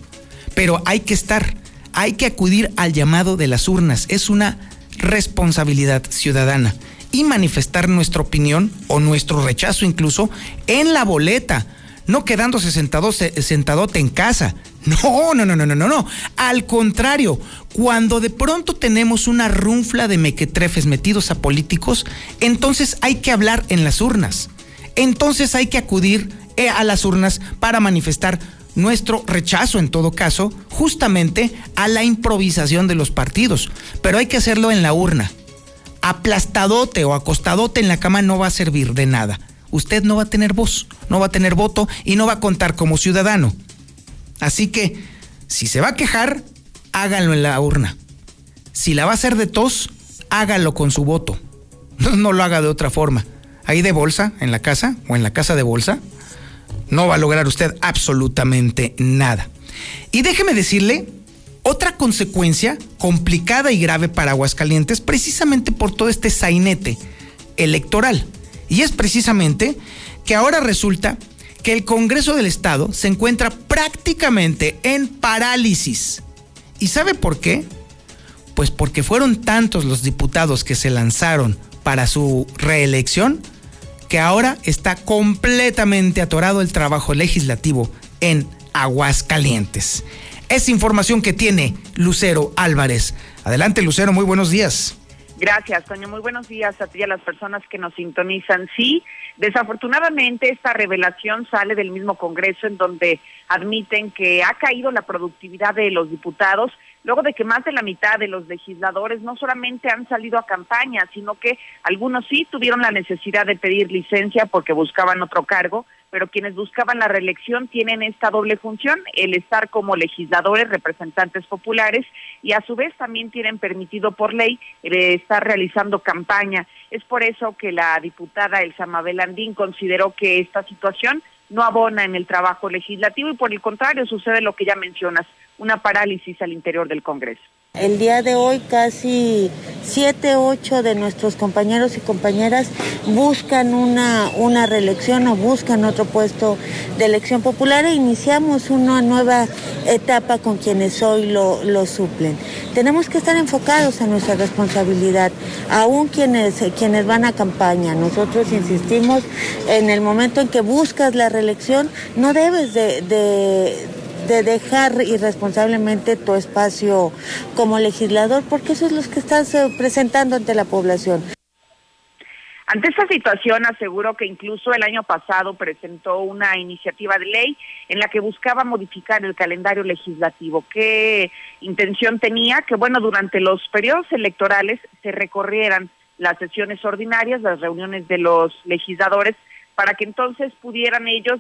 Pero hay que estar, hay que acudir al llamado de las urnas. Es una responsabilidad ciudadana y manifestar nuestra opinión o nuestro rechazo incluso en la boleta, no quedándose sentado, sentadote en casa. [laughs] No, no, no, no, no, no, no. Al contrario, cuando de pronto tenemos una runfla de mequetrefes metidos a políticos, entonces hay que hablar en las urnas. Entonces hay que acudir eh, a las urnas para manifestar nuestro rechazo en todo caso justamente a la improvisación de los partidos. Pero hay que hacerlo en la urna. Aplastadote o acostadote en la cama no va a servir de nada. Usted no va a tener voz, no va a tener voto y no va a contar como ciudadano. Así que, si se va a quejar, háganlo en la urna. Si la va a hacer de tos, hágalo con su voto. No, [laughs] no lo haga de otra forma. Ahí de bolsa, en la casa o en la casa de bolsa, no va a lograr usted absolutamente nada. Y déjeme decirle otra consecuencia complicada y grave para Aguascalientes, precisamente por todo este sainete electoral. Y es precisamente que ahora resulta que el Congreso del Estado se encuentra prácticamente en parálisis. ¿Y sabe por qué? Pues porque fueron tantos los diputados que se lanzaron para su reelección que ahora está completamente atorado el trabajo legislativo en Aguascalientes. Es información que tiene Lucero Álvarez. Adelante, Lucero, muy buenos días. Gracias, Toño. Muy buenos días a ti y a las personas que nos sintonizan. Sí, desafortunadamente esta revelación sale del mismo Congreso en donde admiten que ha caído la productividad de los diputados luego de que más de la mitad de los legisladores no solamente han salido a campaña, sino que algunos sí tuvieron la necesidad de pedir licencia porque buscaban otro cargo, pero quienes buscaban la reelección tienen esta doble función, el estar como legisladores, representantes populares, y a su vez también tienen permitido por ley eh, estar realizando campaña. Es por eso que la diputada Elsa Mabel Andín consideró que esta situación no abona en el trabajo legislativo y por el contrario sucede lo que ya mencionas, una parálisis al interior del Congreso. El día de hoy casi siete, ocho de nuestros compañeros y compañeras buscan una, una reelección o buscan otro puesto de elección popular e iniciamos una nueva etapa con quienes hoy lo, lo suplen. Tenemos que estar enfocados en nuestra responsabilidad, aún quienes, quienes van a campaña. Nosotros insistimos en el momento en que buscas la reelección, no debes de de dejar irresponsablemente tu espacio como legislador, porque eso es lo que estás eh, presentando ante la población. Ante esta situación, aseguro que incluso el año pasado presentó una iniciativa de ley en la que buscaba modificar el calendario legislativo. ¿Qué intención tenía? Que, bueno, durante los periodos electorales se recorrieran las sesiones ordinarias, las reuniones de los legisladores, para que entonces pudieran ellos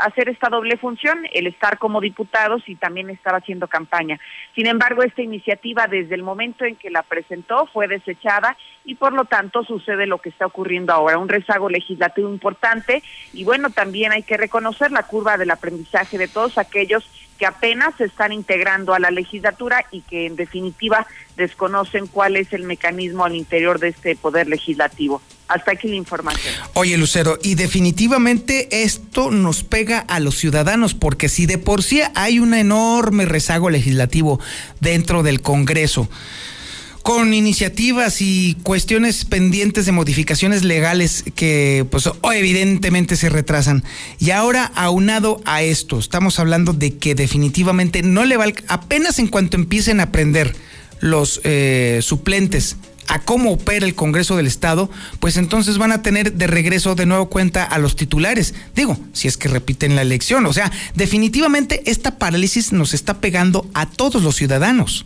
hacer esta doble función, el estar como diputados y también estar haciendo campaña. Sin embargo, esta iniciativa desde el momento en que la presentó fue desechada y por lo tanto sucede lo que está ocurriendo ahora, un rezago legislativo importante y bueno, también hay que reconocer la curva del aprendizaje de todos aquellos que apenas se están integrando a la legislatura y que en definitiva desconocen cuál es el mecanismo al interior de este poder legislativo. Hasta aquí la información. Oye, Lucero, y definitivamente esto nos pega a los ciudadanos, porque si de por sí hay un enorme rezago legislativo dentro del Congreso, con iniciativas y cuestiones pendientes de modificaciones legales que pues evidentemente se retrasan. Y ahora aunado a esto, estamos hablando de que definitivamente no le va apenas en cuanto empiecen a aprender los eh, suplentes a cómo opera el Congreso del Estado, pues entonces van a tener de regreso de nuevo cuenta a los titulares. Digo, si es que repiten la elección. O sea, definitivamente esta parálisis nos está pegando a todos los ciudadanos.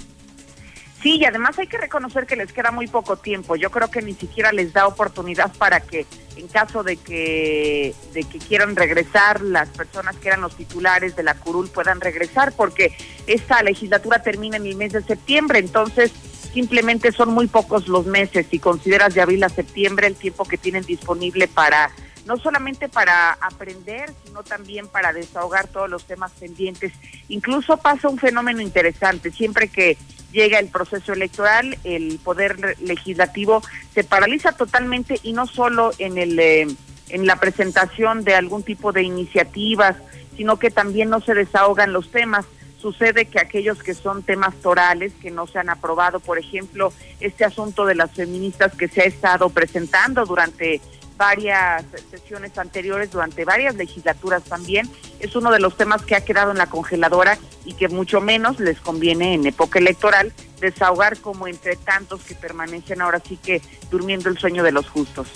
Sí, y además hay que reconocer que les queda muy poco tiempo. Yo creo que ni siquiera les da oportunidad para que, en caso de que, de que quieran regresar, las personas que eran los titulares de la curul puedan regresar, porque esta legislatura termina en el mes de septiembre, entonces simplemente son muy pocos los meses. Si consideras de abril a septiembre el tiempo que tienen disponible para no solamente para aprender, sino también para desahogar todos los temas pendientes. Incluso pasa un fenómeno interesante, siempre que llega el proceso electoral, el poder legislativo se paraliza totalmente y no solo en el eh, en la presentación de algún tipo de iniciativas, sino que también no se desahogan los temas. Sucede que aquellos que son temas torales que no se han aprobado, por ejemplo, este asunto de las feministas que se ha estado presentando durante varias sesiones anteriores, durante varias legislaturas también. Es uno de los temas que ha quedado en la congeladora y que mucho menos les conviene en época electoral desahogar como entre tantos que permanecen ahora sí que durmiendo el sueño de los justos.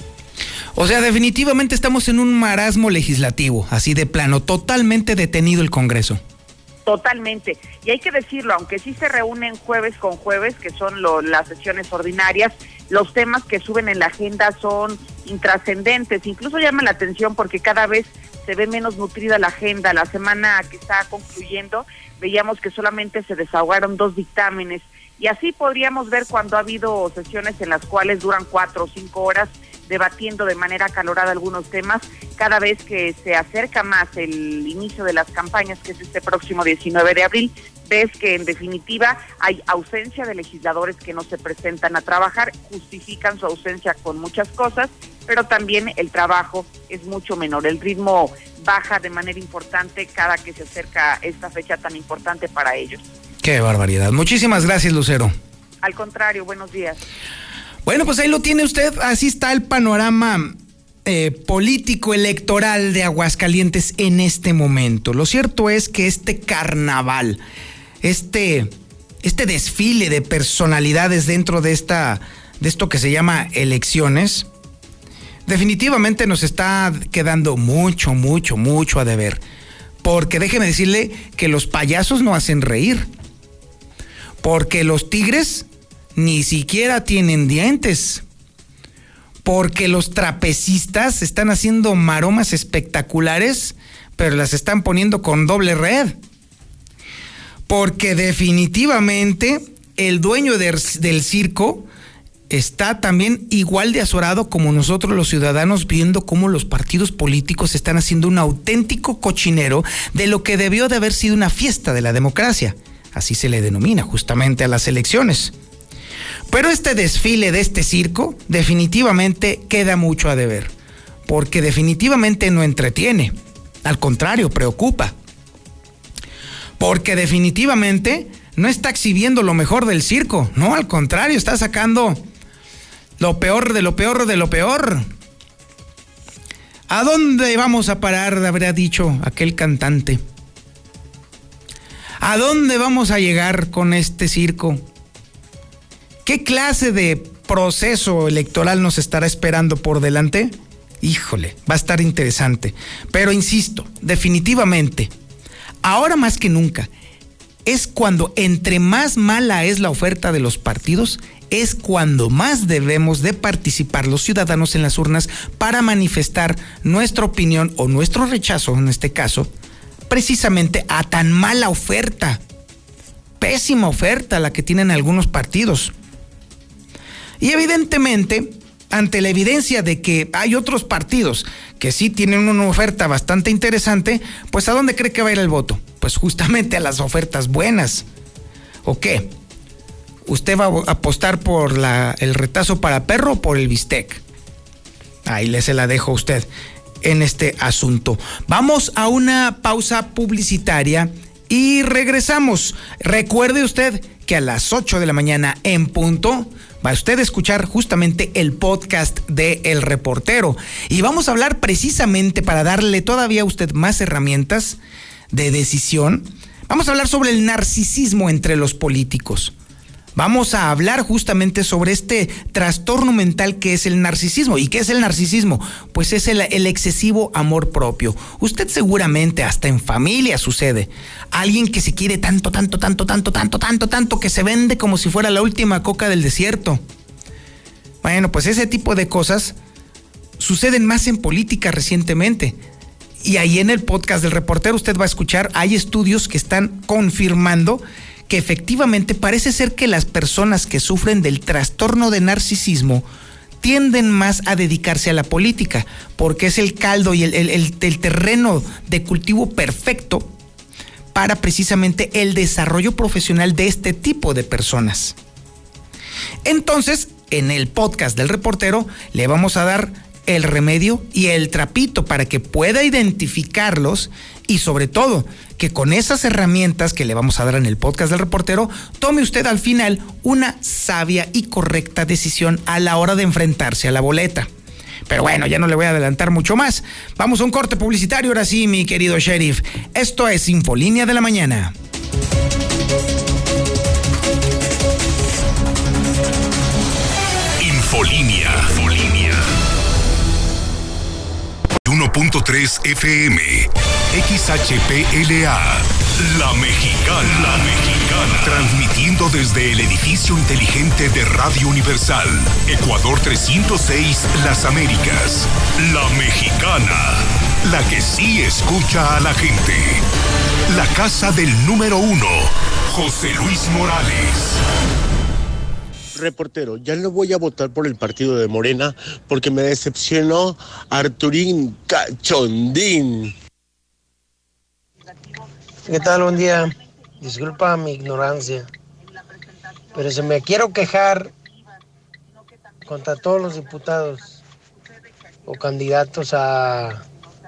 O sea, definitivamente estamos en un marasmo legislativo, así de plano, totalmente detenido el Congreso. Totalmente. Y hay que decirlo, aunque sí se reúnen jueves con jueves, que son las sesiones ordinarias, los temas que suben en la agenda son intrascendentes. Incluso llama la atención porque cada vez se ve menos nutrida la agenda. La semana que está concluyendo veíamos que solamente se desahogaron dos dictámenes. Y así podríamos ver cuando ha habido sesiones en las cuales duran cuatro o cinco horas debatiendo de manera acalorada algunos temas. Cada vez que se acerca más el inicio de las campañas, que es este próximo 19 de abril, ves que en definitiva hay ausencia de legisladores que no se presentan a trabajar, justifican su ausencia con muchas cosas, pero también el trabajo es mucho menor. El ritmo baja de manera importante cada que se acerca esta fecha tan importante para ellos. Qué barbaridad. Muchísimas gracias, Lucero. Al contrario, buenos días. Bueno, pues ahí lo tiene usted. Así está el panorama eh, político electoral de Aguascalientes en este momento. Lo cierto es que este carnaval, este, este desfile de personalidades dentro de esta, de esto que se llama elecciones, definitivamente nos está quedando mucho, mucho, mucho a deber. Porque déjeme decirle que los payasos no hacen reír. Porque los tigres ni siquiera tienen dientes. Porque los trapecistas están haciendo maromas espectaculares, pero las están poniendo con doble red. Porque definitivamente el dueño del circo está también igual de azorado como nosotros los ciudadanos viendo cómo los partidos políticos están haciendo un auténtico cochinero de lo que debió de haber sido una fiesta de la democracia. Así se le denomina justamente a las elecciones. Pero este desfile de este circo definitivamente queda mucho a deber, porque definitivamente no entretiene, al contrario, preocupa. Porque definitivamente no está exhibiendo lo mejor del circo, no, al contrario, está sacando lo peor de lo peor de lo peor. ¿A dónde vamos a parar? Habría dicho aquel cantante. ¿A dónde vamos a llegar con este circo? ¿Qué clase de proceso electoral nos estará esperando por delante? Híjole, va a estar interesante. Pero insisto, definitivamente, ahora más que nunca, es cuando entre más mala es la oferta de los partidos, es cuando más debemos de participar los ciudadanos en las urnas para manifestar nuestra opinión o nuestro rechazo, en este caso, precisamente a tan mala oferta. Pésima oferta la que tienen algunos partidos. Y evidentemente, ante la evidencia de que hay otros partidos que sí tienen una oferta bastante interesante, pues ¿a dónde cree que va a ir el voto? Pues justamente a las ofertas buenas. ¿O qué? ¿Usted va a apostar por la, el retazo para perro o por el bistec? Ahí le se la dejo a usted en este asunto. Vamos a una pausa publicitaria y regresamos. Recuerde usted que a las 8 de la mañana en punto va a usted escuchar justamente el podcast de El Reportero. Y vamos a hablar precisamente para darle todavía a usted más herramientas de decisión. Vamos a hablar sobre el narcisismo entre los políticos. Vamos a hablar justamente sobre este trastorno mental que es el narcisismo. ¿Y qué es el narcisismo? Pues es el, excesivo amor propio. Usted seguramente hasta en familia sucede. Alguien que se quiere tanto, tanto, tanto, tanto, tanto, tanto, tanto, que se vende como si fuera la última coca del desierto. Bueno, pues ese tipo de cosas suceden más en política recientemente. Y ahí en el podcast del reportero usted va a escuchar, hay estudios que están confirmando que efectivamente parece ser que las personas que sufren del trastorno de narcisismo tienden más a dedicarse a la política, porque es el caldo y el, el, terreno de cultivo perfecto para precisamente el desarrollo profesional de este tipo de personas. Entonces, en el podcast del reportero le vamos a dar el remedio y el trapito para que pueda identificarlos y sobre todo que con esas herramientas que le vamos a dar en el podcast del reportero, tome usted al final una sabia y correcta decisión a la hora de enfrentarse a la boleta. Pero bueno, ya no le voy a adelantar mucho más. Vamos a un corte publicitario ahora sí, mi querido sheriff. Esto es Infolínea de la Mañana. Infolínea. 1.3 FM. XHPLA. La Mexicana. La Mexicana. Transmitiendo desde el edificio inteligente de Radio Universal. Ecuador 306, Las Américas. La Mexicana. La que sí escucha a la gente. La casa del número uno. José Luis Morales. Reportero, ya no voy a votar por el partido de Morena porque me decepcionó Arturín Cachondín. ¿Qué tal? Buen día. Disculpa mi ignorancia, pero si me quiero quejar contra todos los diputados o candidatos a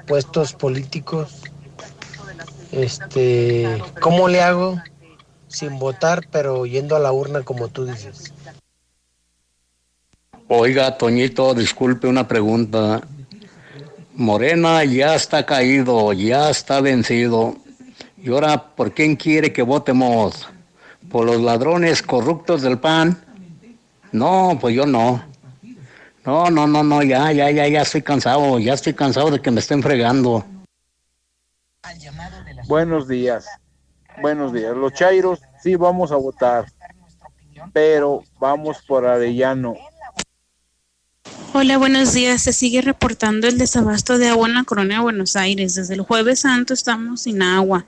puestos políticos, este, ¿cómo le hago sin votar, pero yendo a la urna como tú dices? Oiga, Toñito, disculpe una pregunta. Morena ya está caído, ya está vencido. ¿Y ahora por quién quiere que votemos? ¿Por los ladrones corruptos del PAN? No, pues yo no. No, no, no, no, ya, ya, ya, ya estoy cansado, ya estoy cansado de que me estén fregando. Buenos días, buenos días. Los Chairos sí vamos a votar, pero vamos por Arellano. Hola, buenos días. Se sigue reportando el desabasto de agua en la Colonia de Buenos Aires. Desde el jueves santo estamos sin agua.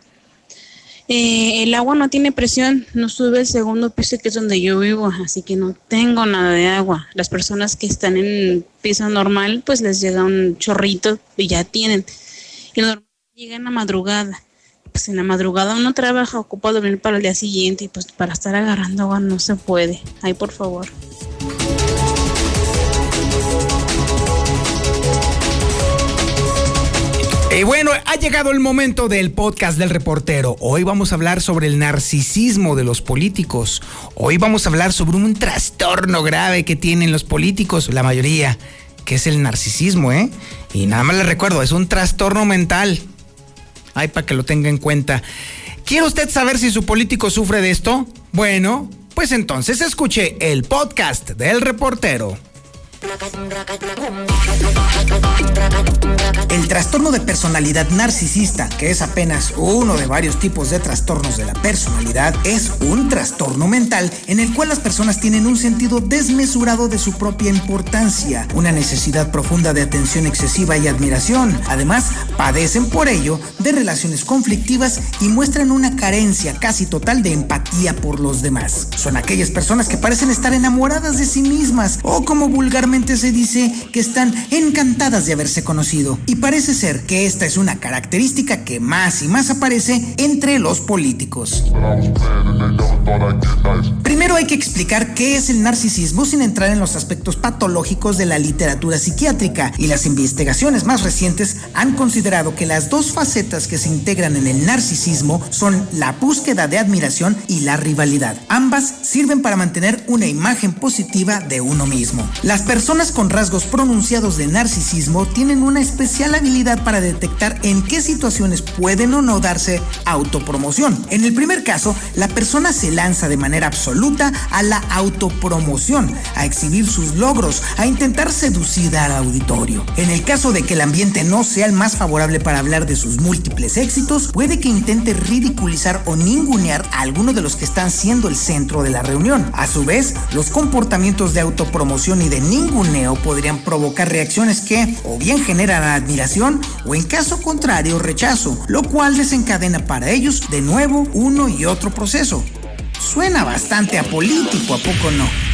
Eh, el agua no tiene presión, no sube el segundo piso que es donde yo vivo, así que no tengo nada de agua. Las personas que están en piso normal, pues les llega un chorrito y ya tienen. Y normal llega en la madrugada. Pues en la madrugada uno trabaja, ocupa dormir para el día siguiente y pues para estar agarrando agua no se puede. Ay, por favor. Y bueno, ha llegado el momento del podcast del reportero. Hoy vamos a hablar sobre el narcisismo de los políticos. Hoy vamos a hablar sobre un trastorno grave que tienen los políticos, la mayoría, que es el narcisismo, ¿eh? Y nada más les recuerdo, es un trastorno mental. Ay, para que lo tenga en cuenta. ¿Quiere usted saber si su político sufre de esto? Bueno, pues entonces escuche el podcast del reportero. El trastorno de personalidad narcisista, que es apenas uno de varios tipos de trastornos de la personalidad, es un trastorno mental en el cual las personas tienen un sentido desmesurado de su propia importancia, una necesidad profunda de atención excesiva y admiración. Además, padecen por ello de relaciones conflictivas y muestran una carencia casi total de empatía por los demás. Son aquellas personas que parecen estar enamoradas de sí mismas o como vulgarmente se dice que están encantadas de haberse conocido. Y parece ser que esta es una característica que más y más aparece entre los políticos. Primero hay que explicar qué es el narcisismo sin entrar en los aspectos patológicos de la literatura psiquiátrica y las investigaciones más recientes han considerado que las dos facetas que se integran en el narcisismo son la búsqueda de admiración y la rivalidad. Ambas sirven para mantener una imagen positiva de uno mismo. Las personas con rasgos pronunciados de narcisismo tienen una especial habilidad para detectar en qué situaciones pueden o no darse autopromoción. En el primer caso, la persona se lanza de manera absoluta a la autopromoción, a exhibir sus logros, a intentar seducir al auditorio. En el caso de que el ambiente no sea el más favorable para hablar de sus múltiples éxitos, puede que intente ridiculizar o ningunear a alguno de los que están siendo el centro de la reunión. A su vez, los comportamientos de autopromoción y de podrían provocar reacciones que o bien generan admiración o en caso contrario rechazo, lo cual desencadena para ellos de nuevo uno y otro proceso. Suena bastante apolítico, ¿a poco no?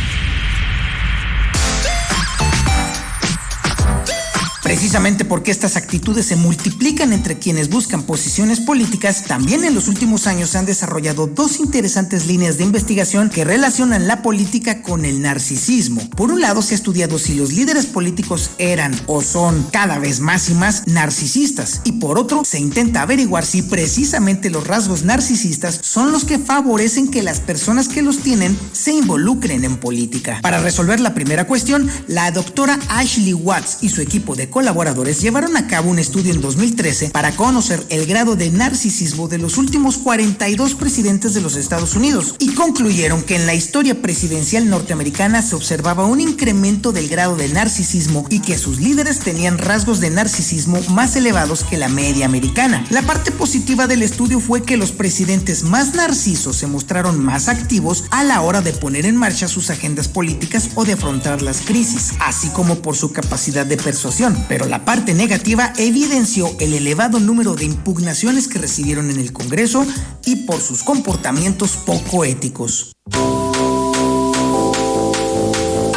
Precisamente porque estas actitudes se multiplican entre quienes buscan posiciones políticas, también en los últimos años se han desarrollado dos interesantes líneas de investigación que relacionan la política con el narcisismo. Por un lado, se ha estudiado si los líderes políticos eran o son cada vez más y más narcisistas, y por otro, se intenta averiguar si precisamente los rasgos narcisistas son los que favorecen que las personas que los tienen se involucren en política. Para resolver la primera cuestión, la doctora Ashley Watts y su equipo de colaboradores llevaron a cabo un estudio en 2013 para conocer el grado de narcisismo de los últimos 42 presidentes de los Estados Unidos y concluyeron que en la historia presidencial norteamericana se observaba un incremento del grado de narcisismo y que sus líderes tenían rasgos de narcisismo más elevados que la media americana. La parte positiva del estudio fue que los presidentes más narcisos se mostraron más activos a la hora de poner en marcha sus agendas políticas o de afrontar las crisis, así como por su capacidad de persuasión. Pero la parte negativa evidenció el elevado número de impugnaciones que recibieron en el Congreso y por sus comportamientos poco éticos.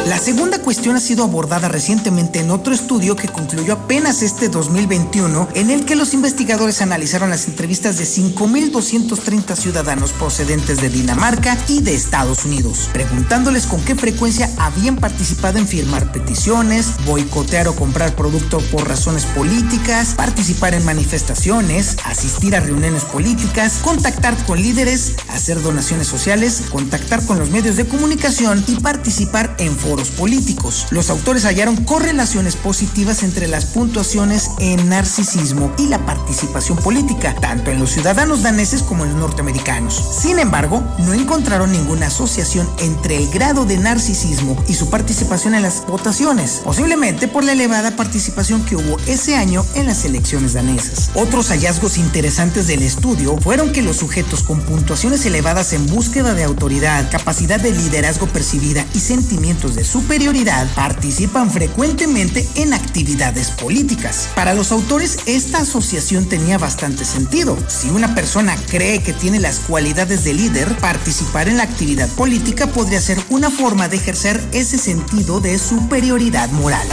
La segunda cuestión ha sido abordada recientemente en otro estudio que concluyó apenas este 2021, en el que los investigadores analizaron las entrevistas de 5.230 ciudadanos procedentes de Dinamarca y de Estados Unidos, preguntándoles con qué frecuencia habían participado en firmar peticiones, boicotear o comprar productos por razones políticas, participar en manifestaciones, asistir a reuniones políticas, contactar con líderes, hacer donaciones sociales, contactar con los medios de comunicación y participar en foros políticos. Los autores hallaron correlaciones positivas entre las puntuaciones en narcisismo y la participación política, tanto en los ciudadanos daneses como en los norteamericanos. Sin embargo, no encontraron ninguna asociación entre el grado de narcisismo y su participación en las votaciones, posiblemente por la elevada participación que hubo ese año en las elecciones danesas. Otros hallazgos interesantes del estudio fueron que los sujetos con puntuaciones elevadas en búsqueda de autoridad, capacidad de liderazgo percibida y sentimientos de superioridad participan frecuentemente en actividades políticas. Para los autores, esta asociación tenía bastante sentido. Si una persona cree que tiene las cualidades de líder, participar en la actividad política podría ser una forma de ejercer ese sentido de superioridad moral.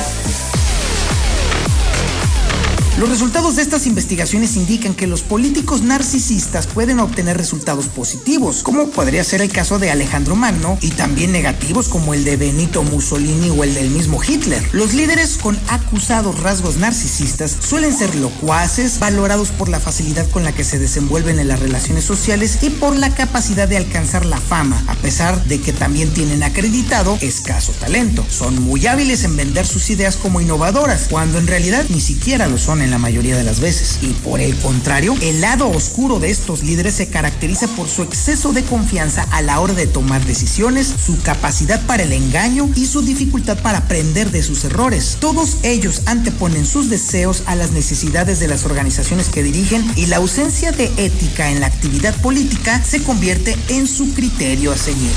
Los resultados de estas investigaciones indican que los políticos narcisistas pueden obtener resultados positivos, como podría ser el caso de Alejandro Magno, y también negativos como el de Benito Mussolini o el del mismo Hitler. Los líderes con acusados rasgos narcisistas suelen ser locuaces, valorados por la facilidad con la que se desenvuelven en las relaciones sociales y por la capacidad de alcanzar la fama, a pesar de que también tienen acreditado escaso talento. Son muy hábiles en vender sus ideas como innovadoras, cuando en realidad ni siquiera lo son en la mayoría de las veces. Y por el contrario, el lado oscuro de estos líderes se caracteriza por su exceso de confianza a la hora de tomar decisiones, su capacidad para el engaño y su dificultad para aprender de sus errores. Todos ellos anteponen sus deseos a las necesidades de las organizaciones que dirigen y la ausencia de ética en la actividad política se convierte en su criterio a seguir.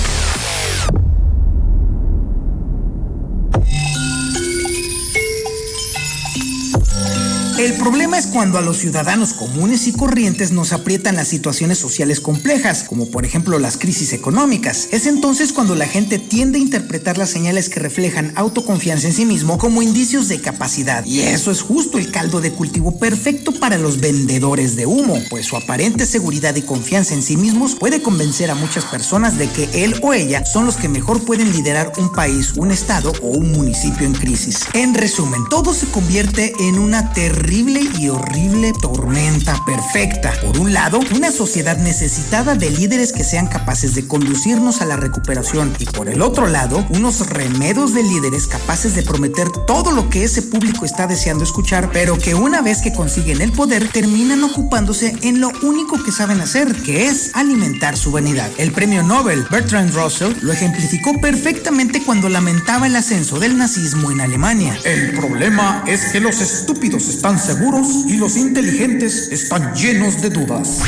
El problema es cuando a los ciudadanos comunes y corrientes nos aprietan las situaciones sociales complejas, como por ejemplo las crisis económicas. Es entonces cuando la gente tiende a interpretar las señales que reflejan autoconfianza en sí mismo como indicios de capacidad. Y eso es justo el caldo de cultivo perfecto para los vendedores de humo, pues su aparente seguridad y confianza en sí mismos puede convencer a muchas personas de que él o ella son los que mejor pueden liderar un país, un estado o un municipio en crisis. En resumen, todo se convierte en una terrible y horrible tormenta perfecta. Por un lado, una sociedad necesitada de líderes que sean capaces de conducirnos a la recuperación y por el otro lado, unos remedos de líderes capaces de prometer todo lo que ese público está deseando escuchar, pero que una vez que consiguen el poder terminan ocupándose en lo único que saben hacer, que es alimentar su vanidad. El premio Nobel Bertrand Russell lo ejemplificó perfectamente cuando lamentaba el ascenso del nazismo en Alemania. El problema es que los estúpidos están seguros y los inteligentes están llenos de dudas.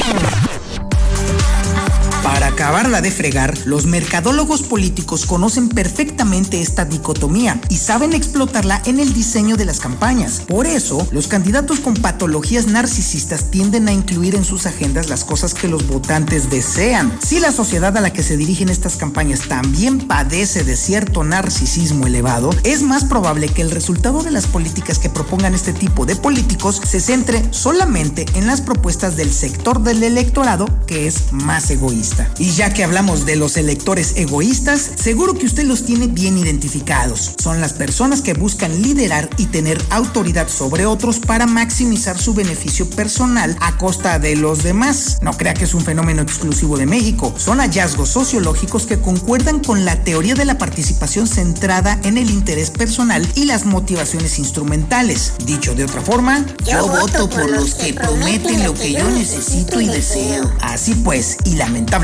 Para acabarla de fregar, los mercadólogos políticos conocen perfectamente esta dicotomía y saben explotarla en el diseño de las campañas. Por eso, los candidatos con patologías narcisistas tienden a incluir en sus agendas las cosas que los votantes desean. Si la sociedad a la que se dirigen estas campañas también padece de cierto narcisismo elevado, es más probable que el resultado de las políticas que propongan este tipo de políticos se centre solamente en las propuestas del sector del electorado que es más egoísta. Y ya que hablamos de los electores egoístas, seguro que usted los tiene bien identificados. Son las personas que buscan liderar y tener autoridad sobre otros para maximizar su beneficio personal a costa de los demás. No crea que es un fenómeno exclusivo de México. Son hallazgos sociológicos que concuerdan con la teoría de la participación centrada en el interés personal y las motivaciones instrumentales. Dicho de otra forma, yo, voto por los que prometen lo que yo necesito y deseo. Así pues, y lamentablemente,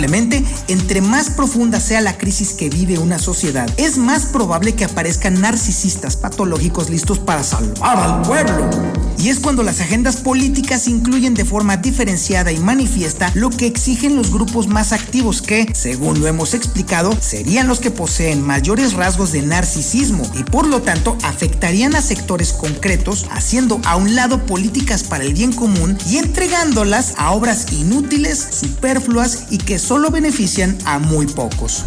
entre más profunda sea la crisis que vive una sociedad, es más probable que aparezcan narcisistas patológicos listos para salvar al pueblo. Y es cuando las agendas políticas incluyen de forma diferenciada y manifiesta lo que exigen los grupos más activos que, según lo hemos explicado, serían los que poseen mayores rasgos de narcisismo y por lo tanto afectarían a sectores concretos, haciendo a un lado políticas para el bien común y entregándolas a obras inútiles, superfluas y que solo benefician a muy pocos.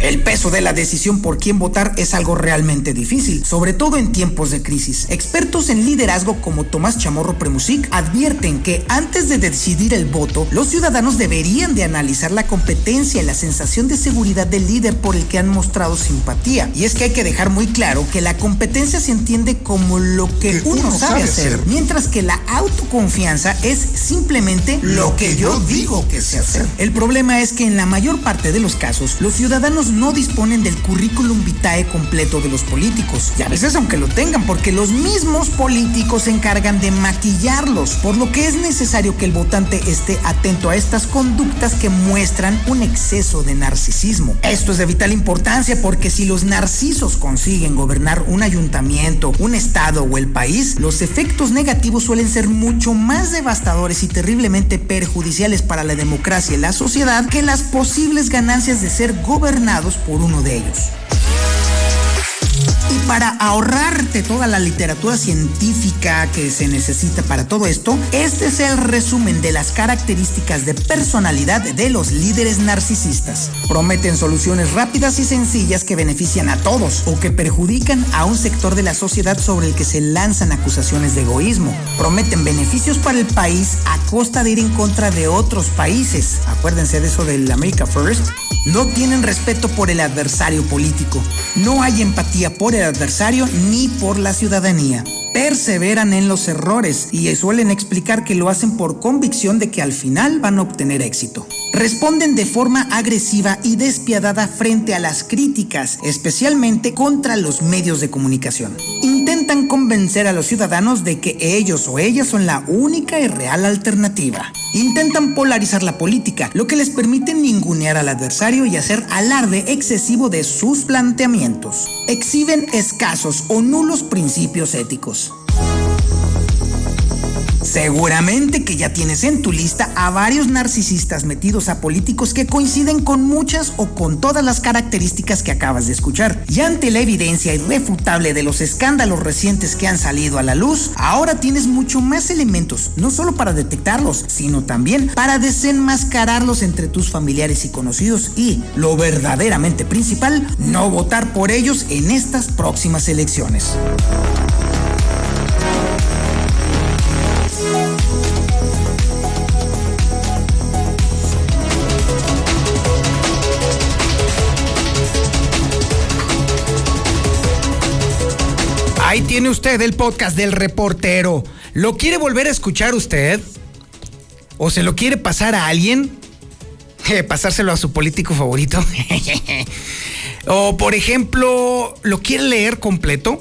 El peso de la decisión por quién votar es algo realmente difícil, sobre todo en tiempos de crisis. Expertos en liderazgo como Tomás Chamorro Premusic advierten que antes de decidir el voto, los ciudadanos deberían de analizar la competencia y la sensación de seguridad del líder por el que han mostrado simpatía. Y es que hay que dejar muy claro que la competencia se entiende como lo que, uno, sabe, hacer, mientras que la autoconfianza es simplemente lo que yo digo que sé hacer. El problema es que en la mayor parte de los casos, los ciudadanos no disponen del currículum vitae completo de los políticos. Y a veces aunque lo tengan, porque los mismos políticos se encargan de maquillarlos. Por lo que es necesario que el votante esté atento a estas conductas que muestran un exceso de narcisismo. Esto es de vital importancia porque si los narcisos consiguen gobernar un ayuntamiento, un estado o el país, los efectos negativos suelen ser mucho más devastadores y terriblemente perjudiciales para la democracia y la sociedad que las posibles ganancias de ser por uno de ellos. Y para ahorrarte toda la literatura científica que se necesita para todo esto, este es el resumen de las características de personalidad de los líderes narcisistas. Prometen soluciones rápidas y sencillas que benefician a todos o que perjudican a un sector de la sociedad sobre el que se lanzan acusaciones de egoísmo. Prometen beneficios para el país a costa de ir en contra de otros países. Acuérdense de eso del America First. No tienen respeto por el adversario político. No hay empatía por el adversario ni por la ciudadanía. Perseveran en los errores y suelen explicar que lo hacen por convicción de que al final van a obtener éxito. Responden de forma agresiva y despiadada frente a las críticas, especialmente contra los medios de comunicación. Intentan convencer a los ciudadanos de que ellos o ellas son la única y real alternativa. Intentan polarizar la política, lo que les permite ningunear al adversario y hacer alarde excesivo de sus planteamientos. Exhiben escasos o nulos principios éticos. Seguramente que ya tienes en tu lista a varios narcisistas metidos a políticos que coinciden con muchas o con todas las características que acabas de escuchar. Y ante la evidencia irrefutable de los escándalos recientes que han salido a la luz, ahora tienes mucho más elementos, no solo para detectarlos, sino también para desenmascararlos entre tus familiares y conocidos y, lo verdaderamente principal, no votar por ellos en estas próximas elecciones. Tiene usted el podcast del reportero. ¿Lo quiere volver a escuchar usted? ¿O se lo quiere pasar a alguien? [laughs] pasárselo a su político favorito. [laughs] o por ejemplo, ¿lo quiere leer completo?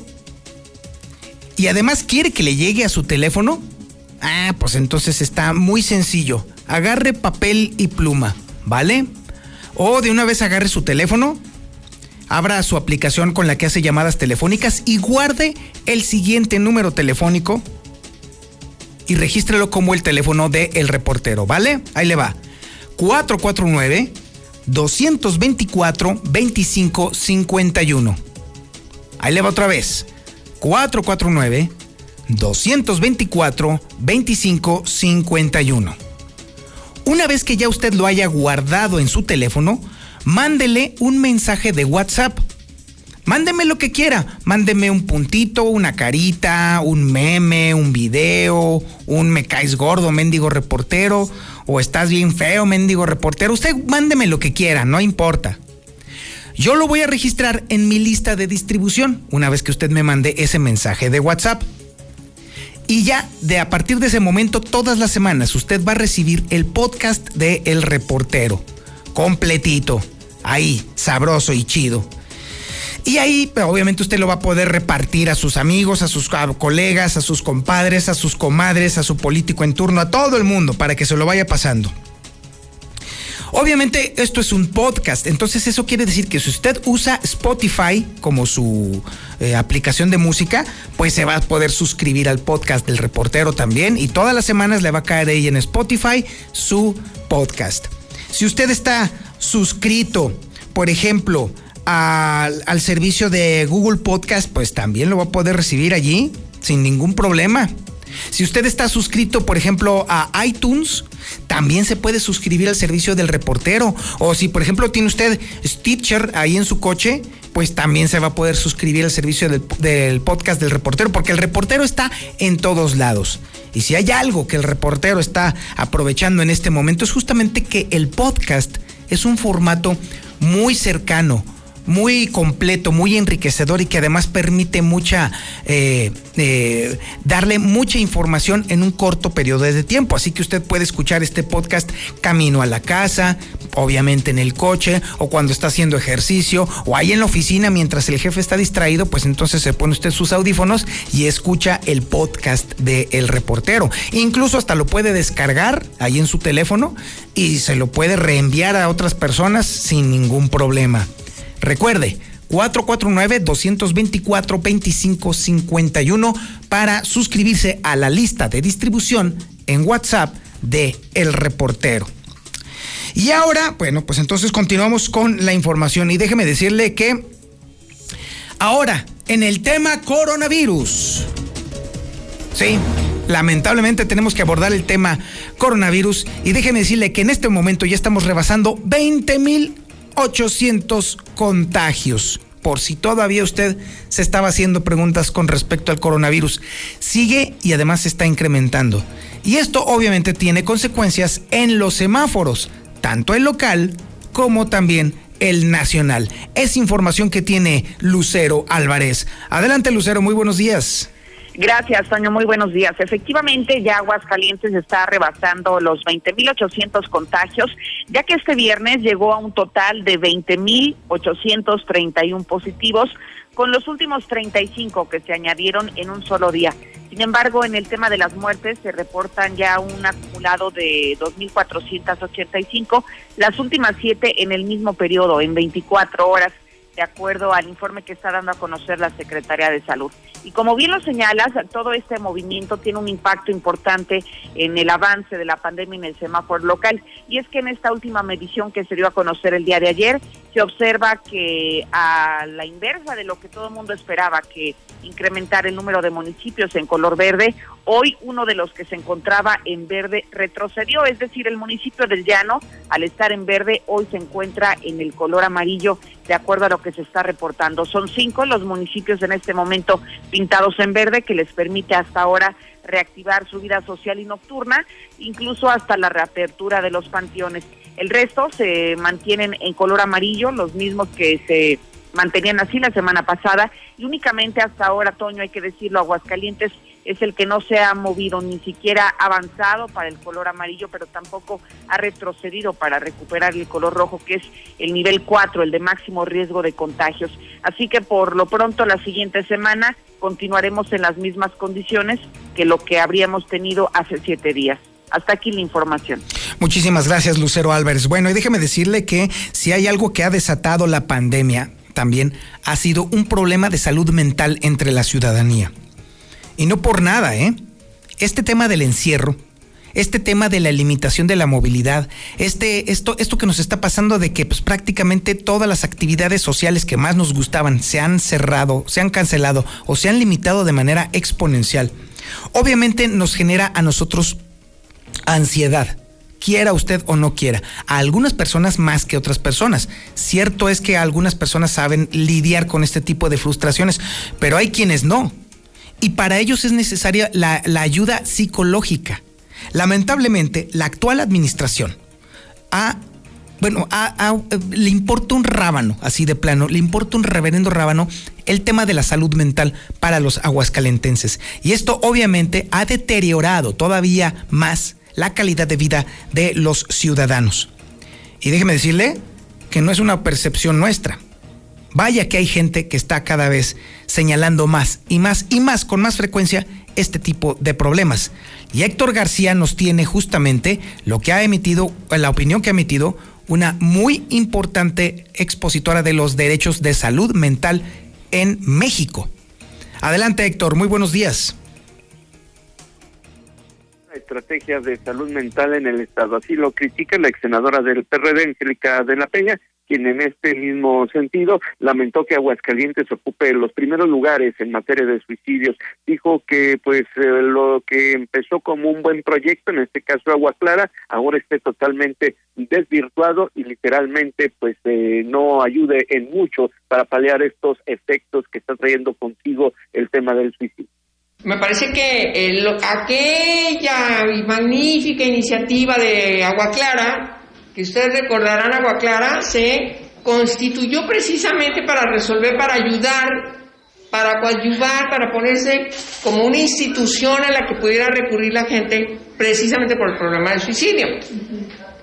Y además quiere que le llegue a su teléfono. Ah, pues entonces está muy sencillo. Agarre papel y pluma, ¿vale? O de una vez agarre su teléfono, abra su aplicación con la que hace llamadas telefónicas y guarde el siguiente número telefónico y regístrelo como el teléfono de El Reportero, ¿vale? Ahí le va. 449 224 2551. Ahí le va otra vez. 449 224 2551. Una vez que ya usted lo haya guardado en su teléfono, mándele un mensaje de WhatsApp. Mándeme lo que quiera. Mándeme un puntito, una carita, un meme, un video, un me caes gordo, mendigo reportero, o estás bien feo, mendigo reportero. Usted mándeme lo que quiera, no importa. Yo lo voy a registrar en mi lista de distribución una vez que usted me mande ese mensaje de WhatsApp. Y ya de a partir de ese momento, todas las semanas, usted va a recibir el podcast de El Reportero. Completito. Ahí, sabroso y chido. Y ahí, obviamente, usted lo va a poder repartir a sus amigos, a sus colegas, a sus compadres, a sus comadres, a su político en turno, a todo el mundo, para que se lo vaya pasando. Obviamente esto es un podcast, entonces eso quiere decir que si usted usa Spotify como su eh, aplicación de música, pues se va a poder suscribir al podcast del reportero también y todas las semanas le va a caer ahí en Spotify su podcast. Si usted está suscrito, por ejemplo, al, servicio de Google Podcast, pues también lo va a poder recibir allí sin ningún problema. Si usted está suscrito, por ejemplo, a iTunes, también se puede suscribir al servicio del reportero. O si, por ejemplo, tiene usted Stitcher ahí en su coche, pues también se va a poder suscribir al servicio del, podcast del reportero, porque el reportero está en todos lados. Y si hay algo que el reportero está aprovechando en este momento, es justamente que el podcast es un formato muy cercano, muy completo, muy enriquecedor y que además permite mucha, eh, eh, darle mucha información en un corto periodo de tiempo. Así que usted puede escuchar este podcast camino a la casa, obviamente en el coche o cuando está haciendo ejercicio o ahí en la oficina mientras el jefe está distraído, pues entonces se pone usted sus audífonos y escucha el podcast de Reportero. Incluso hasta lo puede descargar ahí en su teléfono y se lo puede reenviar a otras personas sin ningún problema. Recuerde, 449-224-2551 para suscribirse a la lista de distribución en WhatsApp de El Reportero. Y ahora, bueno, pues entonces continuamos con la información y déjeme decirle que ahora, en el tema coronavirus, sí, lamentablemente tenemos que abordar el tema coronavirus y déjeme decirle que en este momento ya estamos rebasando 20 mil 800 contagios. Por si todavía usted se estaba haciendo preguntas con respecto al coronavirus, sigue y además está incrementando. Y esto obviamente tiene consecuencias en los semáforos, tanto el local como también el nacional. Es información que tiene Lucero Álvarez. Adelante Lucero, muy buenos días. Gracias, Toño. Muy buenos días. Efectivamente, ya Aguascalientes está rebasando los 20.800 contagios, ya que este viernes llegó a un total de 20.831 positivos, con los últimos 35 que se añadieron en un solo día. Sin embargo, en el tema de las muertes se reportan ya un acumulado de 2.485, las últimas siete en el mismo periodo, en 24 horas de acuerdo al informe que está dando a conocer la Secretaría de Salud. Y como bien lo señalas, todo este movimiento tiene un impacto importante en el avance de la pandemia en el semáforo local. Y es que en esta última medición que se dio a conocer el día de ayer, se observa que a la inversa de lo que todo el mundo esperaba, que incrementar el número de municipios en color verde, hoy uno de los que se encontraba en verde retrocedió, es decir, el municipio del Llano, al estar en verde, hoy se encuentra en el color amarillo, de acuerdo a lo que se está reportando. Son cinco los municipios en este momento pintados en verde que les permite hasta ahora reactivar su vida social y nocturna, incluso hasta la reapertura de los panteones. El resto se mantienen en color amarillo, los mismos que se mantenían así la semana pasada y únicamente hasta ahora, Toño, hay que decirlo, Aguascalientes es el que no se ha movido ni siquiera avanzado para el color amarillo, pero tampoco ha retrocedido para recuperar el color rojo, que es el nivel 4, el de máximo riesgo de contagios. Así que por lo pronto la siguiente semana continuaremos en las mismas condiciones que lo que habríamos tenido hace siete días. Hasta aquí la información. Muchísimas gracias, Lucero Álvarez. Bueno, y déjeme decirle que si hay algo que ha desatado la pandemia, también ha sido un problema de salud mental entre la ciudadanía. Y no por nada, ¿eh? este tema del encierro, este tema de la limitación de la movilidad, este, esto, esto que nos está pasando de que pues, prácticamente todas las actividades sociales que más nos gustaban se han cerrado, se han cancelado o se han limitado de manera exponencial, obviamente nos genera a nosotros ansiedad quiera usted o no quiera, a algunas personas más que otras personas. Cierto es que algunas personas saben lidiar con este tipo de frustraciones, pero hay quienes no. Y para ellos es necesaria la, ayuda psicológica. Lamentablemente, la actual administración bueno, le importa un rábano, así de plano, le importa un reverendo rábano el tema de la salud mental para los aguascalentenses. Y esto obviamente ha deteriorado todavía más la calidad de vida de los ciudadanos. Y déjeme decirle que no es una percepción nuestra. Vaya que hay gente que está cada vez señalando más y más y más con más frecuencia este tipo de problemas. Y Héctor García nos tiene justamente lo que ha emitido, la opinión que ha emitido una muy importante expositora de los derechos de salud mental en México. Adelante Héctor, muy buenos días. Estrategias de salud mental en el Estado. Así lo critica la ex senadora del PRD, Angélica de la Peña, quien en este mismo sentido lamentó que Aguascalientes ocupe los primeros lugares en materia de suicidios. Dijo que pues eh, lo que empezó como un buen proyecto, en este caso Agua Clara, ahora esté totalmente desvirtuado y literalmente pues eh, no ayude en mucho para paliar estos efectos que está trayendo consigo el tema del suicidio. Me parece que aquella magnífica iniciativa de Agua Clara que ustedes recordarán, Agua Clara se constituyó precisamente para resolver, para ayudar, para coadyuvar, para ponerse como una institución a la que pudiera recurrir la gente precisamente por el problema del suicidio.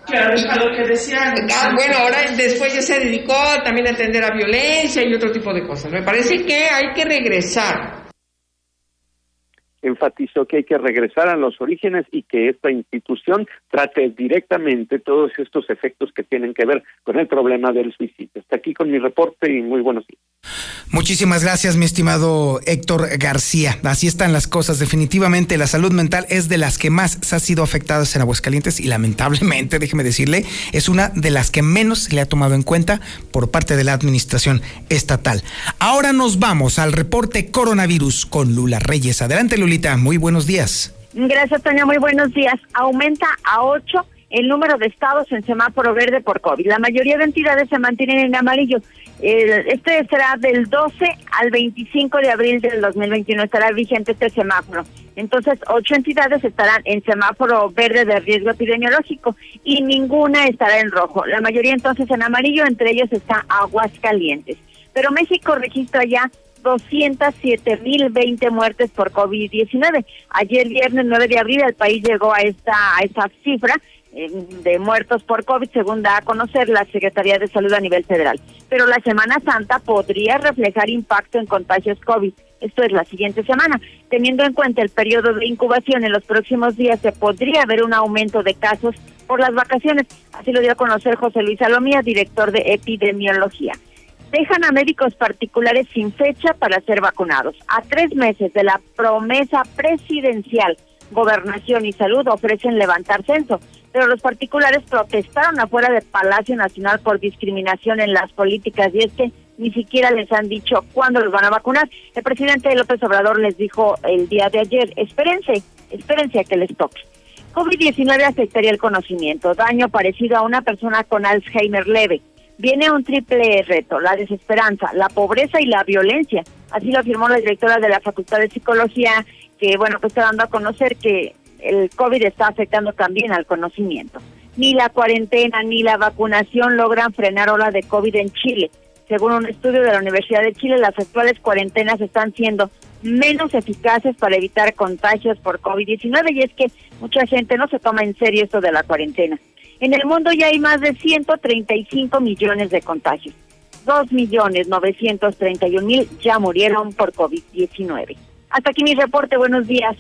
Claro, es lo que decían. Ah, bueno, ahora después ya se dedicó también a atender a violencia y otro tipo de cosas. Me parece que hay que regresar enfatizó que hay que regresar a los orígenes y que esta institución trate directamente todos estos efectos que tienen que ver con el problema del suicidio. Hasta aquí con mi reporte y muy buenos días. Muchísimas gracias, mi estimado Héctor García. Así están las cosas. Definitivamente la salud mental es de las que más se ha sido afectadas en Aguascalientes y lamentablemente, [laughs] déjeme decirle, es una de las que menos le ha tomado en cuenta por parte de la administración estatal. Ahora nos vamos al reporte coronavirus con Lula Reyes. Adelante, Muy buenos días. Gracias, Toña. Muy buenos días. Aumenta a ocho el número de estados en semáforo verde por COVID. La mayoría de entidades se mantienen en amarillo. Este será del 12 al 25 de abril del 2021, estará vigente este semáforo. Entonces, ocho entidades estarán en semáforo verde de riesgo epidemiológico y ninguna estará en rojo. La mayoría entonces en amarillo, entre ellos está Aguascalientes. Pero México registra ya 207.020 muertes por COVID-19. Ayer viernes 9 de abril el país llegó a esta a esta cifra de muertos por COVID, según da a conocer la Secretaría de Salud a nivel federal. Pero la Semana Santa podría reflejar impacto en contagios COVID. Esto es la siguiente semana. Teniendo en cuenta el periodo de incubación en los próximos días, se podría haber un aumento de casos por las vacaciones. Así lo dio a conocer José Luis Salomía, director de epidemiología. Dejan a médicos particulares sin fecha para ser vacunados. A tres meses de la promesa presidencial, Gobernación y Salud ofrecen levantar censo pero los particulares protestaron afuera del Palacio Nacional por discriminación en las políticas y es que ni siquiera les han dicho cuándo los van a vacunar. El presidente López Obrador les dijo el día de ayer, espérense, espérense a que les toque. COVID-19 afectaría el conocimiento, daño parecido a una persona con Alzheimer leve. Viene un triple reto, la desesperanza, la pobreza y la violencia. Así lo afirmó la directora de la Facultad de Psicología, que bueno, pues está dando a conocer que el COVID está afectando también al conocimiento. Ni la cuarentena ni la vacunación logran frenar ola de COVID en Chile. Según un estudio de la Universidad de Chile, las actuales cuarentenas están siendo menos eficaces para evitar contagios por COVID-19 y es que mucha gente no se toma en serio esto de la cuarentena. En el mundo ya hay más de 135 millones de contagios. 2 millones 931 mil ya murieron por COVID-19. Hasta aquí mi reporte. Buenos días.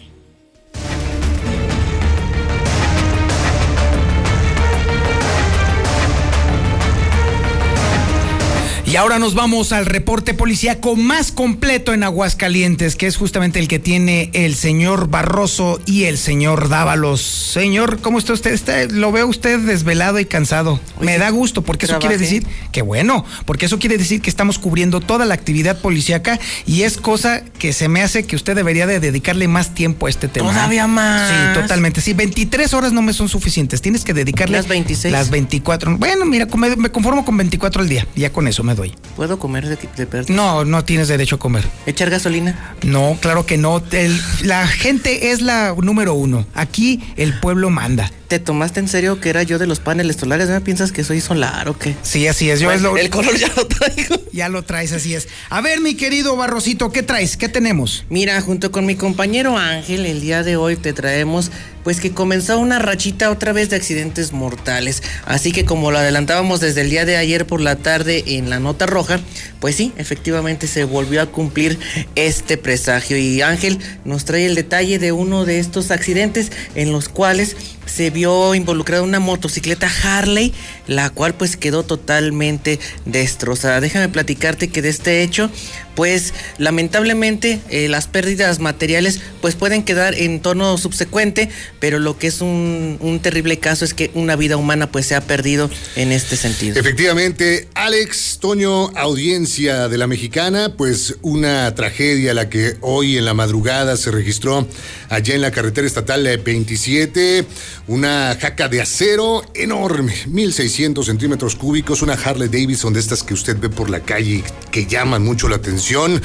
Y ahora nos vamos al reporte policíaco más completo en Aguascalientes, que es justamente el que tiene el señor Barroso y el señor Dávalos. Señor, ¿cómo está usted? Está- lo veo usted desvelado y cansado. Me da gusto, porque eso quiere decir que bueno, porque eso quiere decir que estamos cubriendo toda la actividad policíaca y es cosa que se me hace que usted debería de dedicarle más tiempo a este tema. Todavía más. Sí, totalmente. Sí, 23 horas no me son suficientes. Tienes que dedicarle Las 26. Las 24. Bueno, mira, me, me conformo con 24 al día. Ya con eso me doy. ¿Puedo comer de, de? No, no tienes derecho a comer. ¿Echar gasolina? No, claro que no. El- la gente es la número uno. Aquí el pueblo manda. ¿Te tomaste en serio que era yo de los paneles solares? ¿No piensas que soy solar o qué? Sí, así es. Yo Bueno, es lo- El color ya lo traigo. [laughs] Ya lo traes, así es. A ver, mi querido Barrosito, ¿qué traes? ¿Qué tenemos? Mira, junto con mi compañero Ángel, el día de hoy te traemos, pues que comenzó una rachita otra vez de accidentes mortales. Así que como lo adelantábamos desde el día de ayer por la tarde en la nota roja, pues sí, efectivamente se volvió a cumplir este presagio. Y Ángel nos trae el detalle de uno de estos accidentes en los cuales se vio involucrada una motocicleta Harley, la cual pues quedó totalmente destrozada. Déjame platicarte que de este hecho, pues lamentablemente eh, las pérdidas materiales pues pueden quedar en tono subsecuente, pero lo que es un, un terrible caso es que una vida humana pues se ha perdido en este sentido. Efectivamente, Alex, Toño, audiencia de la mexicana, pues una tragedia la que hoy en la madrugada se registró allá en la carretera estatal eh, 27, una jaca de acero enorme, 1600 centímetros cúbicos, una Harley Davidson de estas que usted ve por la calle que llaman mucho la atención,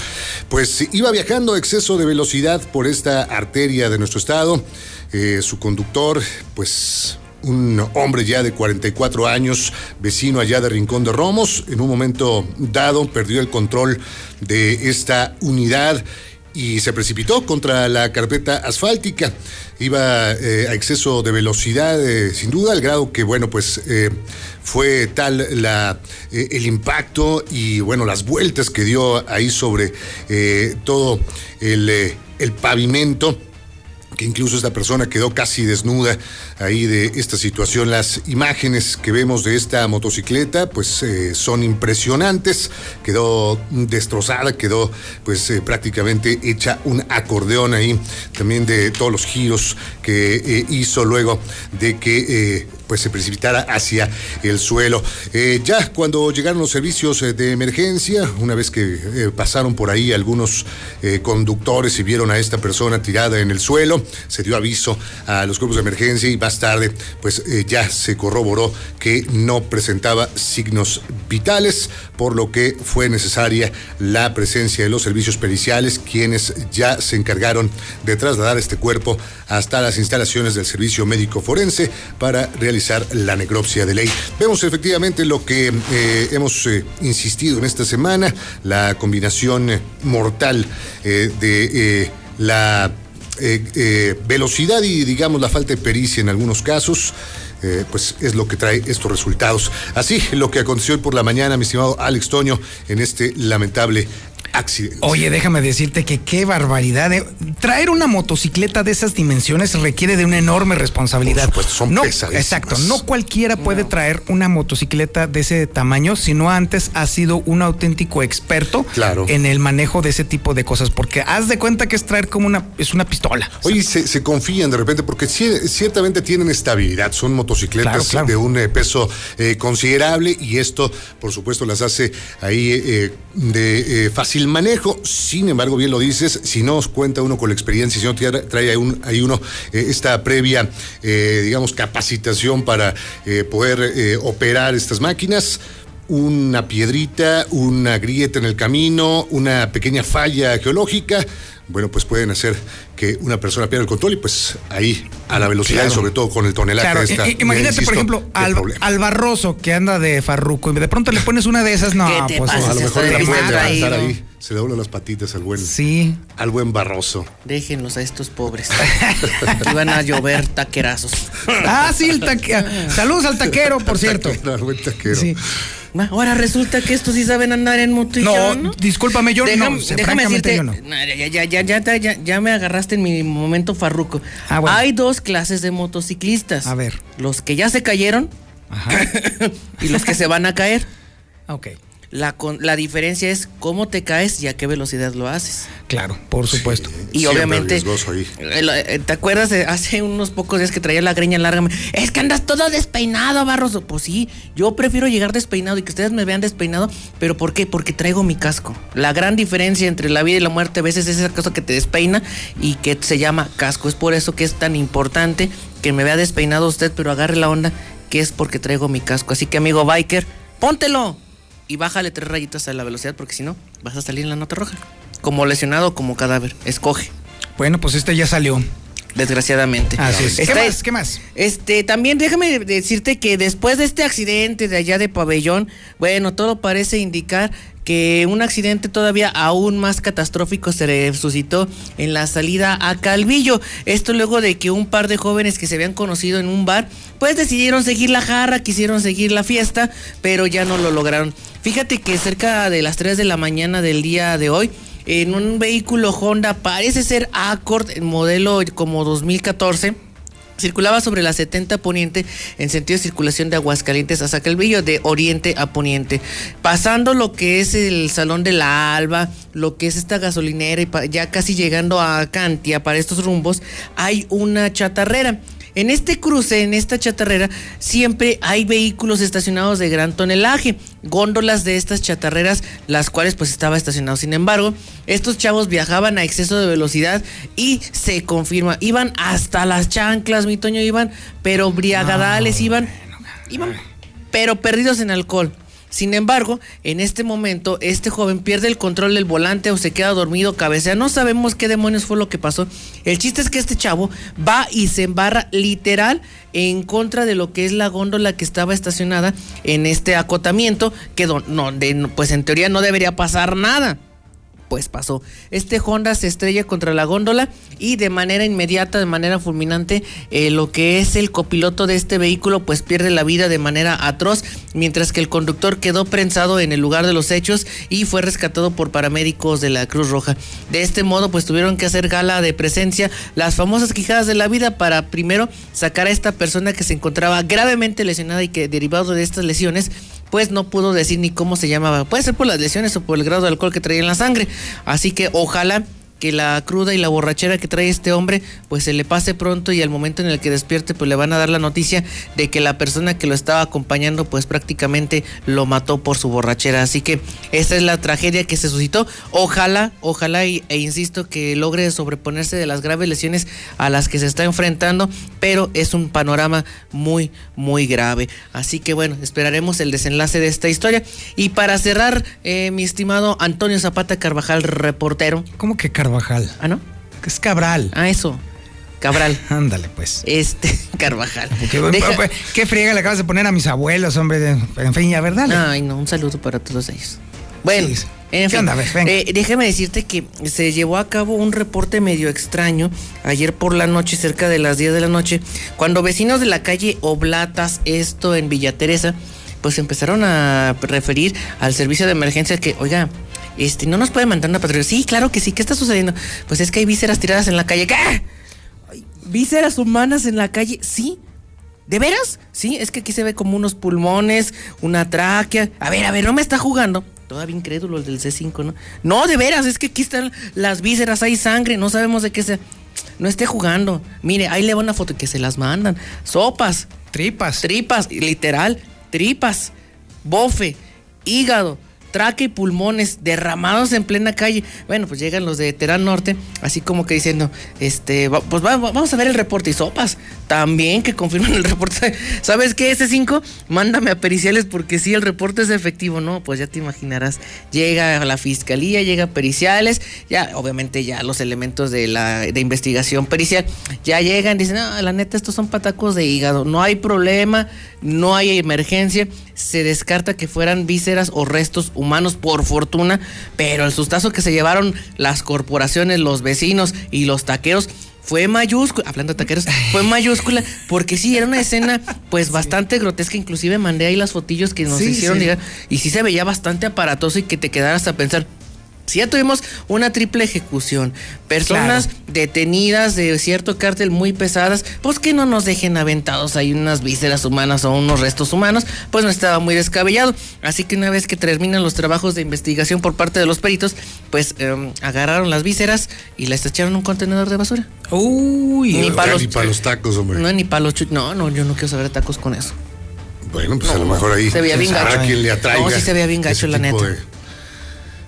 pues iba viajando a exceso de velocidad por esta arteria de nuestro estado, Eh, su conductor, pues un hombre ya de 44 años, vecino allá de Rincón de Romos, en un momento dado perdió el control de esta unidad y se precipitó contra la carpeta asfáltica. Iba eh, a exceso de velocidad, eh, sin duda, al grado que, bueno, pues eh, fue tal la, el impacto y, bueno, las vueltas que dio ahí sobre todo el, el pavimento que incluso esta persona quedó casi desnuda ahí de esta situación. Las imágenes que vemos de esta motocicleta pues eh, son impresionantes, quedó destrozada, quedó pues eh, prácticamente hecha un acordeón ahí, también de todos los giros que eh, hizo luego de que pues se precipitara hacia el suelo. Eh, ya cuando llegaron los servicios eh, de emergencia, una vez que eh, pasaron por ahí algunos conductores y vieron a esta persona tirada en el suelo, se dio aviso a los grupos de emergencia y más tarde pues ya se corroboró que no presentaba signos vitales, por lo que fue necesaria la presencia de los servicios periciales, quienes ya se encargaron de trasladar este cuerpo hasta las instalaciones del servicio médico forense para realizar la necropsia de ley. Vemos efectivamente lo que eh, hemos eh, insistido en esta semana, la combinación mortal eh, de la velocidad y digamos la falta de pericia en algunos casos. pues es lo que trae estos resultados. Así lo que aconteció hoy por la mañana, mi estimado Alex Toño, en este lamentable Oye, déjame decirte que qué barbaridad. eh. Traer una motocicleta de esas dimensiones requiere de una enorme responsabilidad. Por supuesto, son no, pesadísimas. Exacto, no cualquiera puede traer una motocicleta de ese tamaño si no antes ha sido un auténtico experto Claro. en el manejo de ese tipo de cosas, porque haz de cuenta que es traer como una es una pistola. Oye, se, se confían de repente porque ci- ciertamente tienen estabilidad, son motocicletas Claro, claro. de un eh, peso eh, considerable y esto, por supuesto, las hace ahí eh, de eh, fácil manejo. Sin embargo, bien lo dices, si no cuenta uno con la experiencia, si no trae, ahí, un- uno eh, esta previa, eh, digamos, capacitación para eh, poder eh, operar estas máquinas, una piedrita, una grieta en el camino, una pequeña falla geológica, bueno, pues pueden hacer que una persona pierda el control y pues ahí a la velocidad Claro. y sobre todo con el tonelaje Claro, de esta. i- imagínate, insisto, por ejemplo, al, Barroso que anda de farruco y de pronto le pones una de esas, no, ¿Qué te pues pasa? a lo se mejor la pueden levantar ahí. Se le doblan las patitas al buen, sí. al buen Barroso. Déjenlos a estos pobres. Aquí van a llover taquerazos. Ah, sí, el taquero. Saludos al taquero, por cierto. [laughs] Al buen taquero. Sí. Ahora resulta que estos sí saben andar en moto y No, yo, ¿no? discúlpame, yo Déjame- no, déjame decirte, yo no. ya, ya, ya, ya, me agarraste en mi momento farruco. Ah, bueno. Hay dos clases de motociclistas. A ver. Los que ya se cayeron [coughs] y los que se van a caer. Ok. La, con- la diferencia es cómo te caes y a qué velocidad lo haces. Claro, por supuesto. Y obviamente, ahí. eh, eh, ¿te acuerdas de hace unos pocos días que traía la greña larga? Me- Es que andas todo despeinado, Barroso. Pues sí, yo prefiero llegar despeinado y que ustedes me vean despeinado. ¿Pero por qué? Porque traigo mi casco. La gran diferencia entre la vida y la muerte a veces es esa cosa que te despeina y que se llama casco. Es por eso que es tan importante que me vea despeinado usted, pero agarre la onda que es porque traigo mi casco. Así que, amigo biker, póntelo y bájale tres rayitas a la velocidad porque si no, vas a salir en la nota roja. Como lesionado o como cadáver. Escoge. Bueno, pues este ya salió. Desgraciadamente. Así es. ¿Qué Está- más? ¿Qué más? Este, también déjame decirte que después de este accidente de allá de Pabellón, bueno, todo parece indicar que un accidente todavía aún más catastrófico se suscitó en la salida a Calvillo. Esto luego de que un par de jóvenes que se habían conocido en un bar, pues decidieron seguir la jarra, quisieron seguir la fiesta, pero ya no lo lograron. Fíjate que cerca de las 3 de la mañana del día de hoy, en un vehículo Honda, parece ser Accord, modelo como 2014, circulaba sobre la 70 Poniente en sentido de circulación de Aguascalientes a Sacalvillo, de oriente a poniente. Pasando lo que es el Salón de la Alba, lo que es esta gasolinera y ya casi llegando a Cantia para estos rumbos, hay una chatarrera. En este cruce, en esta chatarrera, siempre hay vehículos estacionados de gran tonelaje, góndolas de estas chatarreras, las cuales pues estaba estacionado. Sin embargo, estos chavos viajaban a exceso de velocidad y se confirma, iban hasta las chanclas, mi Toño, iban, pero briagadales, iban, iban, pero perdidos en alcohol. Sin embargo, en este momento, este joven pierde el control del volante o se queda dormido, cabecea. No sabemos qué demonios fue lo que pasó. El chiste es que este chavo va y se embarra literal en contra de lo que es la góndola que estaba estacionada en este acotamiento, que pues en teoría no debería pasar nada pues pasó. Este Honda se estrella contra la góndola y de manera inmediata, de manera fulminante, eh, lo que es el copiloto de este vehículo pues pierde la vida de manera atroz, mientras que el conductor quedó prensado en el lugar de los hechos y fue rescatado por paramédicos de la Cruz Roja. De este modo pues tuvieron que hacer gala de presencia las famosas quijadas de la vida para primero sacar a esta persona que se encontraba gravemente lesionada y que derivado de estas lesiones pues no pudo decir ni cómo se llamaba. Puede ser por las lesiones o por el grado de alcohol que traía en la sangre. Así que ojalá que la cruda y la borrachera que trae este hombre pues se le pase pronto y al momento en el que despierte pues le van a dar la noticia de que la persona que lo estaba acompañando pues prácticamente lo mató por su borrachera. Así que esta es la tragedia que se suscitó. Ojalá, ojalá y- e insisto que logre sobreponerse de las graves lesiones a las que se está enfrentando, pero es un panorama muy, muy grave. Así que bueno, esperaremos el desenlace de esta historia. Y para cerrar, eh, mi estimado Antonio Zapata Carvajal, reportero. ¿Cómo que Carvajal? Ah, ¿no? Es Cabral. Ah, eso. Cabral. [laughs] Ándale, pues. Este, [laughs] Carvajal. Deja- pues, ¿Qué friega le acabas de poner a mis abuelos, hombre? En fin, ya, ¿verdad? Ay, no, un saludo para todos ellos. Bueno, Sí. en ¿Qué fin, eh, déjame decirte que se llevó a cabo un reporte medio extraño ayer por la noche, cerca de las 10 de la noche, cuando vecinos de la calle Oblatas, esto en Villa Teresa, pues empezaron a referir al servicio de emergencia que, oiga, este, no nos puede mandar una patrulla. Sí, claro que sí, ¿qué está sucediendo? Pues es que hay vísceras tiradas en la calle. ¿Qué? ¿Vísceras humanas en la calle? Sí. ¿De veras? Sí, es que aquí se ve como unos pulmones, una tráquea. A ver, a ver, no me está jugando. Todavía incrédulo el del C5, ¿no? No, de veras, es que aquí están las vísceras, hay sangre, no sabemos de qué sea. No esté jugando. Mire, ahí le va una foto que se las mandan. Sopas. Tripas. Tripas, literal. Tripas. Bofe. Hígado. Tráquea y pulmones derramados en plena calle. Bueno, pues llegan los de Terán Norte, así como que diciendo, este, pues va- va- vamos a ver el reporte y sopas. También que confirman el reporte. [laughs] ¿Sabes qué? Ese 5, mándame a periciales porque sí, el reporte es efectivo. No, pues ya te imaginarás. Llega la fiscalía, llega a periciales, ya, obviamente ya los elementos de la investigación pericial, ya llegan, dicen, no, la neta, estos son patacos de hígado. No hay problema, no hay emergencia. Se descarta que fueran vísceras o restos humanos, por fortuna, pero el sustazo que se llevaron las corporaciones, los vecinos y los taqueros fue mayúscula, hablando de taqueros, fue mayúscula, porque sí, era una escena pues bastante grotesca, inclusive mandé ahí las fotillos que nos Sí, hicieron sí. llegar, y sí se veía bastante aparatoso y que te quedaras a pensar, Si ya tuvimos una triple ejecución, personas detenidas de cierto cártel muy pesadas, pues que no nos dejen aventados ahí unas vísceras humanas o unos restos humanos, pues no estaba muy descabellado. Así que una vez que terminan los trabajos de investigación por parte de los peritos, pues eh, agarraron las vísceras y las echaron en un contenedor de basura. Uy, Ni para los, para los tacos, hombre. no, ni para los No, no, yo no quiero saber tacos con eso. Bueno, pues a lo mejor ahí. Se veía bien habrá gacho. quien le atraiga. No, sí se veía bien gacho, la neta. de-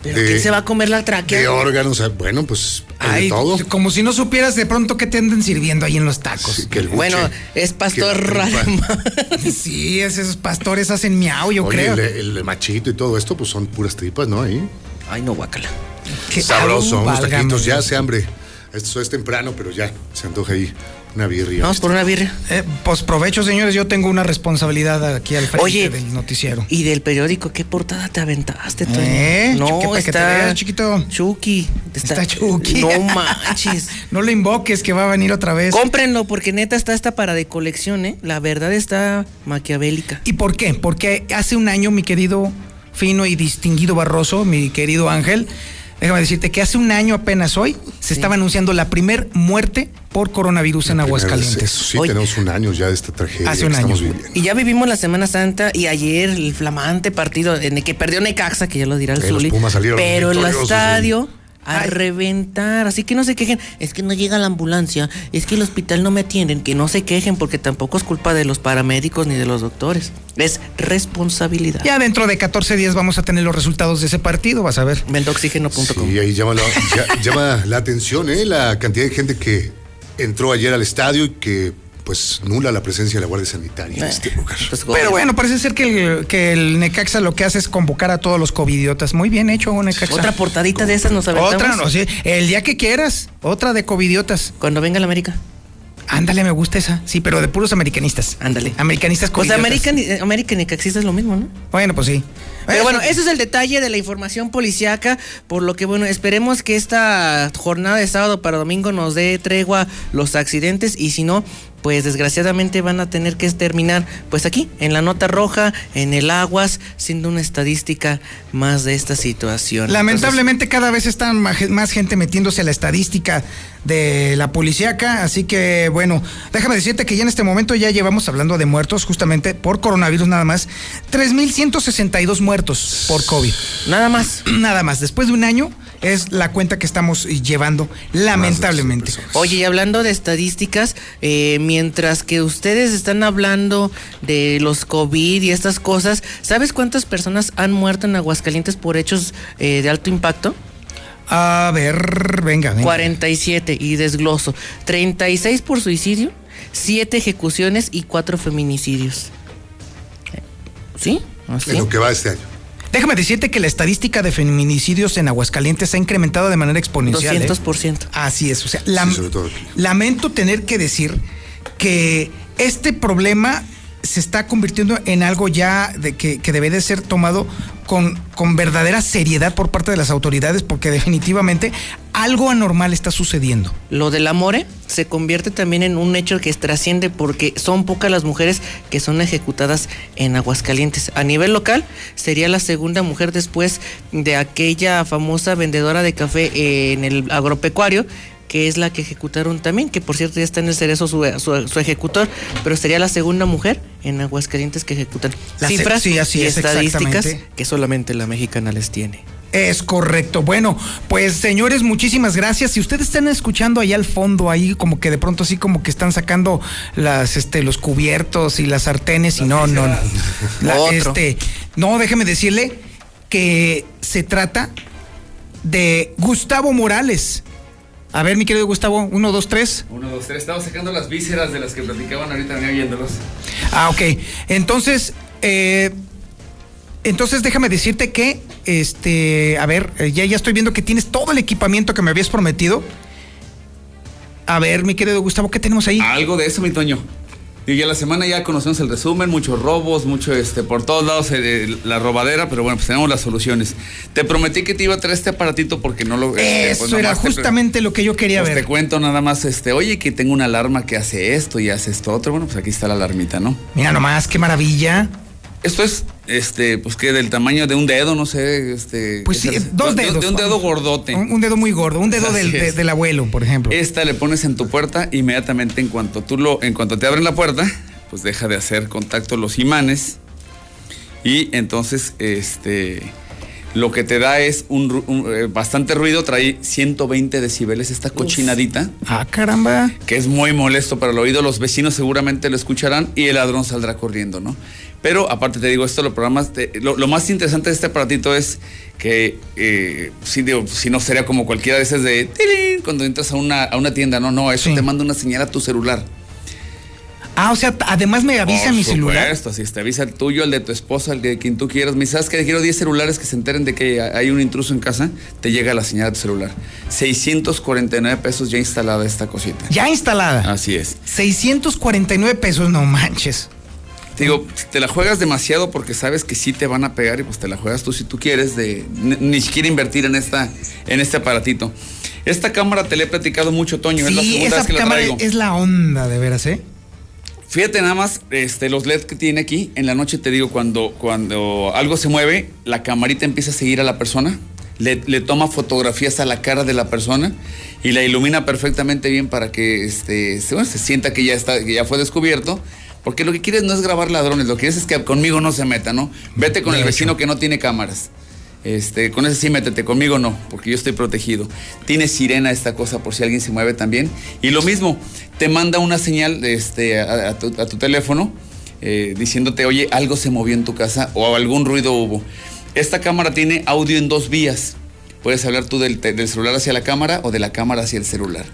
¿Pero de- quién se va a comer la tráquea? De órganos, ah, bueno, pues Ay, de todo. como si no supieras de pronto que te anden sirviendo ahí en los tacos. que el buche, Bueno, es pastor. [laughs] Sí, es- esos pastores hacen miau, yo Oye, creo. El, el machito y todo esto, pues son puras tripas, ¿no? Ahí. Ay, no, guácala. Qué- Sabroso, unos taquitos, ya se hambre. Esto es temprano, pero ya se antoja ahí una birria. Vamos por una birria. Eh, pues provecho, señores, yo tengo una responsabilidad aquí al frente Oye, del noticiero. Y del periódico, ¿qué portada te aventaste, Toño? ¿Eh? No, Chiqui, para que te está veas, chiquito. Chucky. Está Chucky. No [laughs] manches. No le invoques que va a venir otra vez. Cómprenlo porque neta está esta para de colección, ¿eh? La verdad está maquiavélica. ¿Y por qué? Porque hace un año, mi querido fino y distinguido Barroso, mi querido Ángel, déjame decirte que hace un año apenas hoy se estaba anunciando la primer muerte por coronavirus en Aguascalientes. Sí, tenemos un año ya de esta tragedia Hace un año. viviendo. Y ya vivimos la Semana Santa y ayer el flamante partido en el que perdió Necaxa, que ya lo dirá el Eh, Zuli, pero el estadio a reventar, así que no se quejen, es que no llega la ambulancia, es que el hospital no me atienden, que no se quejen porque tampoco es culpa de los paramédicos ni de los doctores, es responsabilidad. Ya dentro de 14 días vamos a tener los resultados de ese partido, vas a ver. Vendoxígeno.com. Y ahí llama la, ya- llama la atención ¿eh? la cantidad de gente que entró ayer al estadio y que pues nula la presencia de la Guardia Sanitaria en este lugar. Pero bueno, parece ser que el, que el Necaxa lo que hace es convocar a todos los covidiotas. Muy bien hecho, Necaxa. Otra portadita de esas nos aventamos. Otra, no, sí. El día que quieras. Otra de covidiotas. Cuando venga la América. Ándale, me gusta esa. Sí, pero de puros americanistas. Ándale. Americanistas Pues covidiotas. American, y- American y Necaxista es lo mismo, ¿no? Bueno, pues sí. Pero bueno, ese es el detalle de la información policiaca, por lo que bueno, esperemos que esta jornada de sábado para domingo nos dé tregua los accidentes y si no, pues desgraciadamente van a tener que terminar pues aquí, en la nota roja, en el aguas, siendo una estadística más de esta situación. Lamentablemente cada vez está ma- más gente metiéndose a la estadística de la policíaca, así que bueno, déjame decirte que ya en este momento ya llevamos hablando de muertos justamente por coronavirus nada más, 3.162 muertos por COVID. Nada más. [clears throat] Nada más, después de un año es la cuenta que estamos llevando, lamentablemente. Oye, y hablando de estadísticas, eh, mientras que ustedes están hablando de los COVID y estas cosas, ¿sabes cuántas personas han muerto en Aguascalientes por hechos eh, de alto impacto? A ver, venga, venga. 47 y desgloso. 36 por suicidio, 7 ejecuciones y 4 feminicidios. ¿Sí? ¿Así? En lo que va este año. Déjame decirte que la estadística de feminicidios en Aguascalientes ha incrementado de manera exponencial. ¿eh? 200%. Así es, o sea, lam- Sí, sobre todo aquí. lamento tener que decir que este problema se está convirtiendo en algo ya de que, que debe de ser tomado con, con verdadera seriedad por parte de las autoridades porque definitivamente algo anormal está sucediendo. Lo del amore se convierte también en un hecho que trasciende porque son pocas las mujeres que son ejecutadas en Aguascalientes. A nivel local, sería la segunda mujer después de aquella famosa vendedora de café en el agropecuario que es la que ejecutaron también, que por cierto ya está en el cerezo su, su- su ejecutor, pero sería la segunda mujer en Aguascalientes que ejecutan La se- cifras sí, así y es, estadísticas que solamente la mexicana les tiene. Es correcto. Bueno, pues señores, muchísimas gracias. Si ustedes están escuchando allá al fondo, ahí como que de pronto así como que están sacando las, este, los cubiertos y las sartenes y no, no, no. La- este, no, déjeme decirle que se trata de Gustavo Morales. A ver, mi querido Gustavo, uno, dos, tres. Uno, dos, tres. Estamos sacando las vísceras de las que platicaban ahorita, venía oyéndolos. Ah, ok. Entonces, eh, entonces déjame decirte que, este, a ver, eh, ya, ya estoy viendo que tienes todo el equipamiento que me habías prometido. A ver, mi querido Gustavo, ¿qué tenemos ahí? Algo de eso, mi Toño. Y ya la semana ya conocemos el resumen, muchos robos, mucho este, por todos lados eh, eh, la robadera, pero bueno, pues tenemos las soluciones. Te prometí que te iba a traer este aparatito porque no lo. este, Eso pues, era nomás te- justamente lo que yo quería pues ver. te cuento nada más, este, oye, que tengo una alarma que hace esto y hace esto otro. Bueno, pues aquí está la alarmita, ¿no? Mira nomás, qué maravilla. Esto es este, pues que del tamaño de un dedo, no sé, este. Pues sí, esas- dos de- dedos. De un dedo gordote. Un, un dedo muy gordo, un dedo del, de- del abuelo, por ejemplo. Esta le pones en tu puerta, inmediatamente en cuanto tú lo, en cuanto te abren la puerta, pues deja de hacer contacto los imanes. Y entonces, este. Lo que te da es un, eh, bastante ruido, trae 120 decibeles esta cochinadita. Ah, caramba. que es muy molesto para el oído. Los vecinos seguramente lo escucharán y el ladrón saldrá corriendo, ¿no? Pero aparte te digo, esto lo programas. lo, lo más interesante de este aparatito es que, eh, sí, digo, si no sería como cualquiera de esas de tirín, cuando entras a una, a una tienda, no, no, eso te manda una señal a tu celular. Ah, o sea, además me avisa Por mi celular. supuesto, así te avisa el tuyo, el de tu esposa, el de quien tú quieras. Me dices, ¿sabes que quiero 10 celulares que se enteren de que hay un intruso en casa? Te llega la señal a tu celular. 649 pesos ya instalada esta cosita. Ya instalada. Así es. 649 pesos, no manches. Te Digo, te la juegas demasiado porque sabes que sí te van a pegar y pues te la juegas tú si tú quieres de ni, siquiera invertir en esta en este aparatito. Esta cámara te la he platicado mucho, Toño, es la Sí, segunda esa vez que la cámara traigo. es la onda, de veras, ¿eh? Fíjate nada más, este, los LED que tiene aquí, en la noche te digo, cuando, cuando algo se mueve, la camarita empieza a seguir a la persona, le, le toma fotografías a la cara de la persona y la ilumina perfectamente bien para que este, se, bueno, se sienta que ya, está, que ya fue descubierto. Porque lo que quieres no es grabar ladrones, lo que quieres es que conmigo no se meta, ¿no? Vete con el vecino que no tiene cámaras. Este, con ese sí métete, conmigo no, porque yo estoy protegido. Tiene sirena esta cosa por si alguien se mueve también. Y lo mismo, te manda una señal este, a, a tu, a tu teléfono eh, diciéndote, oye, algo se movió en tu casa o algún ruido hubo. Esta cámara tiene audio en dos vías. Puedes hablar tú del, del celular hacia la cámara o de la cámara hacia el celular.